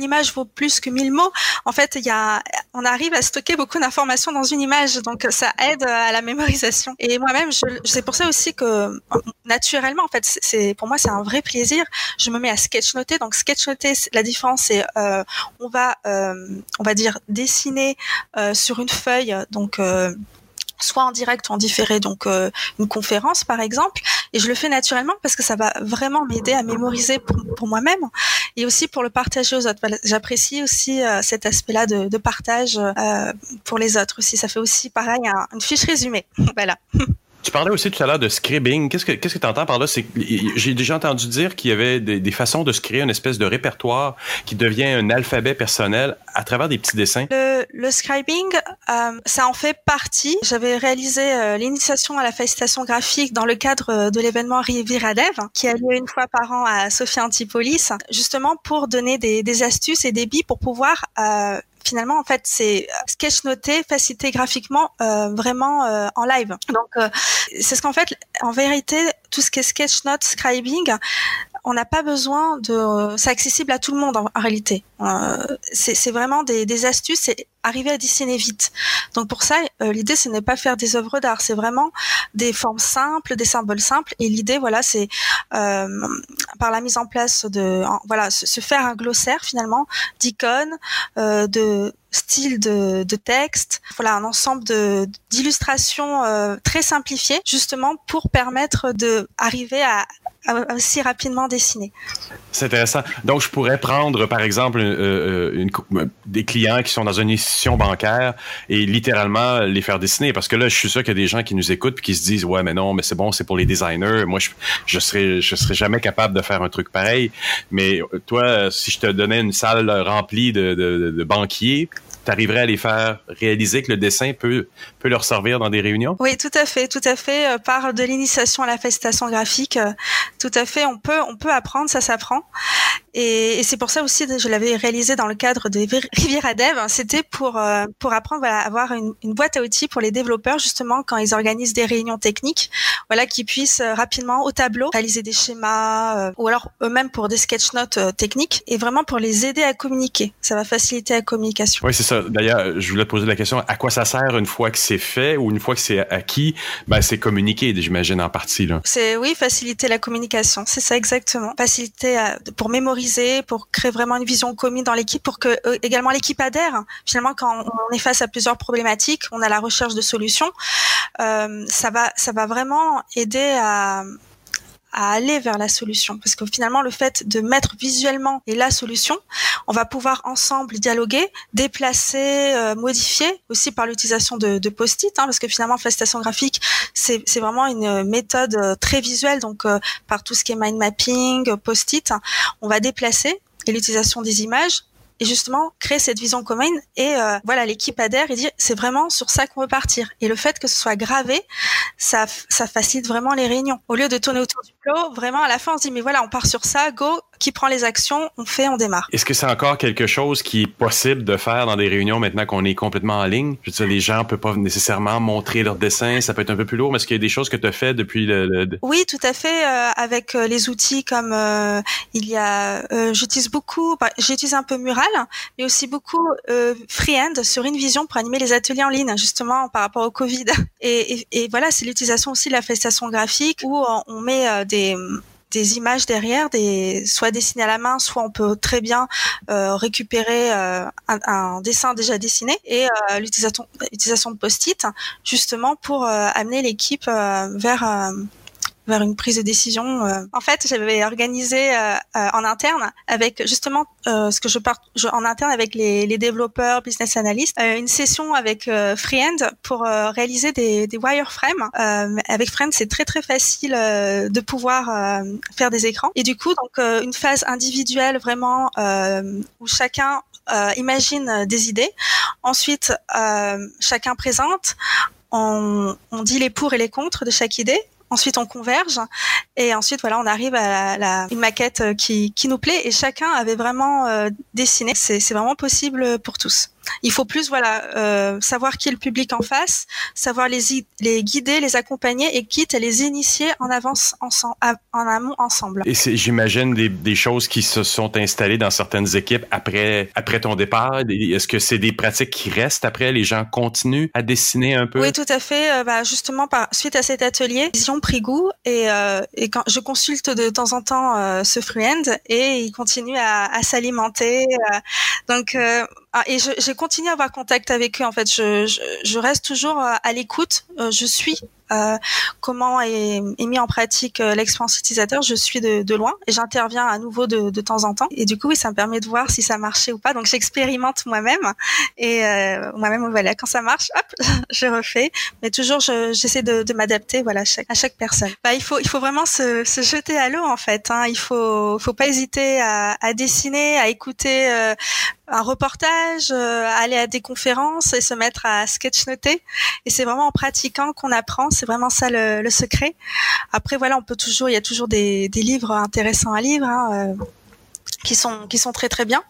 image vaut plus que mille mots. En fait, il y a, on arrive à stocker beaucoup d'informations dans une image, donc ça aide à la mémorisation. Et moi-même, c'est pour ça aussi que naturellement, en fait, c'est pour moi c'est un vrai plaisir. Je me mets à sketchnoter. Donc sketchnoter, la différence c'est euh, on va, euh, on va dire dessiner euh, sur une feuille, donc euh, soit en direct ou en différé, donc euh, une conférence par exemple, et je le fais naturellement parce que ça va vraiment m'aider à mémoriser pour, pour moi-même et aussi pour le partager aux autres. J'apprécie aussi euh, cet aspect-là de, de, partage euh, pour les autres aussi. Ça fait aussi pareil un, une fiche résumée. voilà. Tu parlais aussi tout à l'heure de scribbing. Qu'est-ce que qu'est-ce que tu entends par là? J'ai déjà entendu dire qu'il y avait des, des, façons de se créer une espèce de répertoire qui devient un alphabet personnel à travers des petits dessins. Le, le scribing, euh, ça en fait partie. J'avais réalisé euh, l'initiation à la facilitation graphique dans le cadre de l'événement Riviera Dev, qui a lieu une fois par an à Sophia Antipolis, justement pour donner des, des astuces et des billes pour pouvoir euh, finalement en fait c'est sketchnoter, faciliter graphiquement euh, vraiment euh, en live. Donc euh, c'est ce qu'en fait en vérité tout ce qui est sketchnote, scribing, on n'a pas besoin de c'est accessible à tout le monde en réalité. C'est vraiment des, astuces, c'est arriver à dessiner vite. Donc pour ça, euh, l'idée ce n'est pas faire des œuvres d'art, c'est vraiment des formes simples, des symboles simples. Et l'idée, voilà, c'est euh, par la mise en place de, voilà, se, faire un glossaire finalement d'icônes, euh, de style de, texte, voilà un ensemble de d'illustrations euh, très simplifiées justement pour permettre de arriver à aussi rapidement dessiner. C'est intéressant. Donc, je pourrais prendre, par exemple, euh, une, des clients qui sont dans une institution bancaire et littéralement les faire dessiner. Parce que là, je suis sûr qu'il y a des gens qui nous écoutent et qui se disent, ouais, mais non, mais c'est bon, c'est pour les designers. Moi, je, je serais, je serais jamais capable de faire un truc pareil. Mais toi, si je te donnais une salle remplie de, banquiers, tu arriverais à les faire réaliser que le dessin peut, peut leur servir dans des réunions? Oui, tout à fait, tout à fait. Par de l'initiation à la facilitation graphique, tout à fait, on peut, on peut apprendre, ça s'apprend. Et, et c'est pour ça aussi, je l'avais réalisé dans le cadre de Riviera Dev. C'était pour euh, pour apprendre voilà, à avoir une, une, boîte à outils pour les développeurs justement quand ils organisent des réunions techniques, voilà, qu'ils puissent euh, rapidement au tableau réaliser des schémas euh, ou alors eux-mêmes pour des sketch notes euh, techniques et vraiment pour les aider à communiquer. Ça va faciliter la communication. Oui, c'est ça. D'ailleurs, je voulais te poser la question à quoi ça sert une fois que c'est fait ou une fois que c'est acquis? Ben, c'est communiquer, j'imagine en partie là. C'est oui, faciliter la communication. C'est ça exactement. Faciliter pour mémoriser pour créer vraiment une vision commune dans l'équipe, pour que euh, également l'équipe adhère. Finalement, quand on est face à plusieurs problématiques, on a la recherche de solutions. Euh, ça va, ça va vraiment aider à aller vers la solution parce que finalement le fait de mettre visuellement et la solution on va pouvoir ensemble dialoguer déplacer euh, modifier aussi par l'utilisation de, post-it hein, parce que finalement facilitation graphique c'est vraiment une méthode euh, très visuelle donc euh, par tout ce qui est mind mapping post-it on va déplacer et l'utilisation des images et justement créer cette vision commune. Et euh, voilà, l'équipe adhère et dit c'est vraiment sur ça qu'on veut partir. Et le fait que ce soit gravé, ça facilite vraiment les réunions. Au lieu de tourner autour du plot, vraiment à la fin on se dit mais voilà, on part sur ça, go, qui prend les actions, on fait, on démarre. Est-ce que c'est encore quelque chose qui est possible de faire dans des réunions maintenant qu'on est complètement en ligne? Je veux dire, les gens ne peuvent pas nécessairement montrer leur dessin, ça peut être un peu plus lourd, mais est-ce qu'il y a des choses que tu as fait depuis le... Oui, tout à fait, euh, avec euh, les outils comme euh, il y a, j'utilise beaucoup, bah, j'utilise un peu Mural, mais aussi beaucoup Freehand sur InVision pour animer les ateliers en ligne, justement par rapport au Covid. Et, et, et voilà, c'est l'utilisation aussi de la festation graphique où on met des images derrière, soit dessinées à la main, soit on peut très bien euh, récupérer euh, un, dessin déjà dessiné et euh, l'utilisation de post-it justement pour amener l'équipe vers vers une prise de décision. Euh. En fait, j'avais organisé euh, euh, en interne avec justement ce que je parle en interne avec les, les développeurs, business analysts, une session avec Freehand pour réaliser des, des wireframes. avec Freehand, c'est très très facile de pouvoir faire des écrans. Et du coup, donc une phase individuelle vraiment où chacun imagine des idées. Ensuite, chacun présente. On, on, dit les pour et les contre de chaque idée. Ensuite, on converge et ensuite, voilà, on arrive à la, une maquette qui, qui nous plaît et chacun avait vraiment euh, dessiné. C'est vraiment possible pour tous. Il faut plus, voilà, euh, savoir qui est le public en face, savoir les, les guider, les accompagner et quitte à les initier en avance ensemble, en amont ensemble. Et j'imagine des, des choses qui se sont installées dans certaines équipes après après ton départ. Est-ce que c'est des pratiques qui restent après? Les gens continuent à dessiner un peu? Oui, tout à fait. Euh, bah, justement, par suite à cet atelier, ils ont pris goût et, euh, et quand je consulte de temps en temps euh, ce Fruend et ils continuent à, à s'alimenter. Euh, donc ah, et j'ai continué à avoir contact avec eux. En fait, je, je, je reste toujours euh, à l'écoute. Euh, je suis euh, comment est, mis en pratique euh, l'expérience utilisateur, je suis de, de loin et j'interviens à nouveau de, de, temps en temps. Et du coup, oui, ça me permet de voir si ça marchait ou pas. Donc, j'expérimente moi-même et euh, moi-même, voilà, quand ça marche, hop, je refais. Mais toujours, j'essaie de, de m'adapter, voilà, à chaque, à chaque personne. Bah, il faut, il faut vraiment se, se jeter à l'eau en fait. Hein. Il faut, faut pas hésiter à, à dessiner, à écouter euh, un reportage, euh, aller à des conférences et se mettre à sketchnoter. Et c'est vraiment en pratiquant qu'on apprend. C'est vraiment ça le, le, secret. Après, voilà, on peut toujours, il y a toujours des, des livres intéressants à lire. Hein, euh, qui sont qui sont très très bien.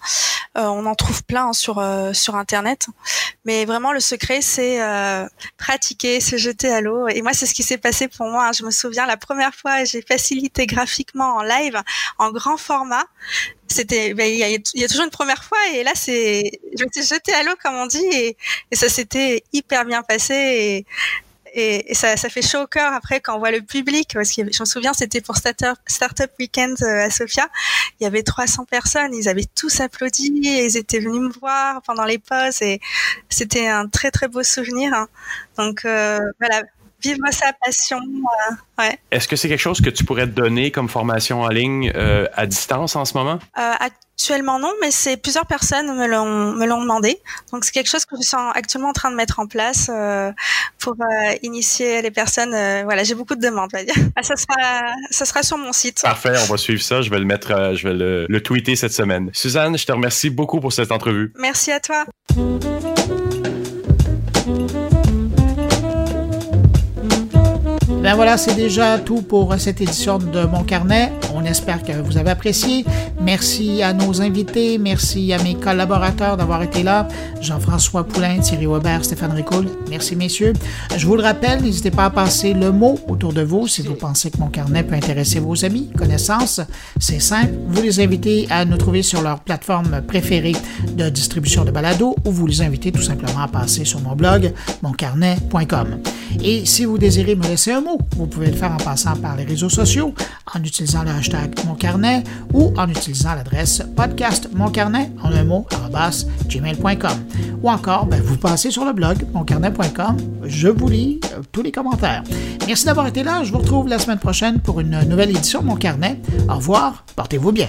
Euh, on en trouve plein hein, sur euh, sur internet, mais vraiment le secret c'est euh, pratiquer, se jeter à l'eau. Et moi c'est ce qui s'est passé pour moi. Hein. Je me souviens la première fois j'ai facilité graphiquement en live en grand format. C'était ben, il y, a, y, a, toujours une première fois et là c'est je me suis jetée à l'eau comme on dit et, ça s'était hyper bien passé et, ça, ça, fait chaud au cœur après quand on voit le public, parce que je me souviens, c'était pour Startup, Startup Weekend euh, à Sofia, il y avait 300 personnes, ils avaient tous applaudi, et ils étaient venus me voir pendant les pauses, et c'était un très très beau souvenir. Hein. Donc euh, voilà, vivre sa passion. Euh, ouais. Est-ce que c'est quelque chose que tu pourrais te donner comme formation en ligne euh, à distance en ce moment? Actuellement non, mais c'est plusieurs personnes me l'ont me l'ont demandé. Donc c'est quelque chose que je suis actuellement en train de mettre en place euh, pour euh, initier les personnes. Euh, voilà, j'ai beaucoup de demandes. dire. Ah, ça sera ça sera sur mon site. Parfait, on va suivre ça. Je vais le mettre, je vais le, le tweeter cette semaine. Suzanne, je te remercie beaucoup pour cette entrevue. Merci à toi. Ben voilà, c'est déjà tout pour cette édition de Mon Carnet. On espère que vous avez apprécié. Merci à nos invités, merci à mes collaborateurs d'avoir été là. Jean-François Poulain, Thierry Weber, Stéphane Ricoul. Merci messieurs. Je vous le rappelle, n'hésitez pas à passer le mot autour de vous si vous pensez que Mon Carnet peut intéresser vos amis, connaissances. C'est simple, vous les invitez à nous trouver sur leur plateforme préférée de distribution de balado ou vous les invitez tout simplement à passer sur mon blog moncarnet.com. Et si vous désirez me laisser un mot, vous pouvez le faire en passant par les réseaux sociaux, en utilisant le hashtag Mon Carnet ou en utilisant l'adresse podcast Mon Carnet en un mot gmail.com. Ou encore, ben, vous passez sur le blog moncarnet.com. Je vous lis euh, tous les commentaires. Merci d'avoir été là. Je vous retrouve la semaine prochaine pour une nouvelle édition de Mon Carnet. Au revoir. Portez-vous bien.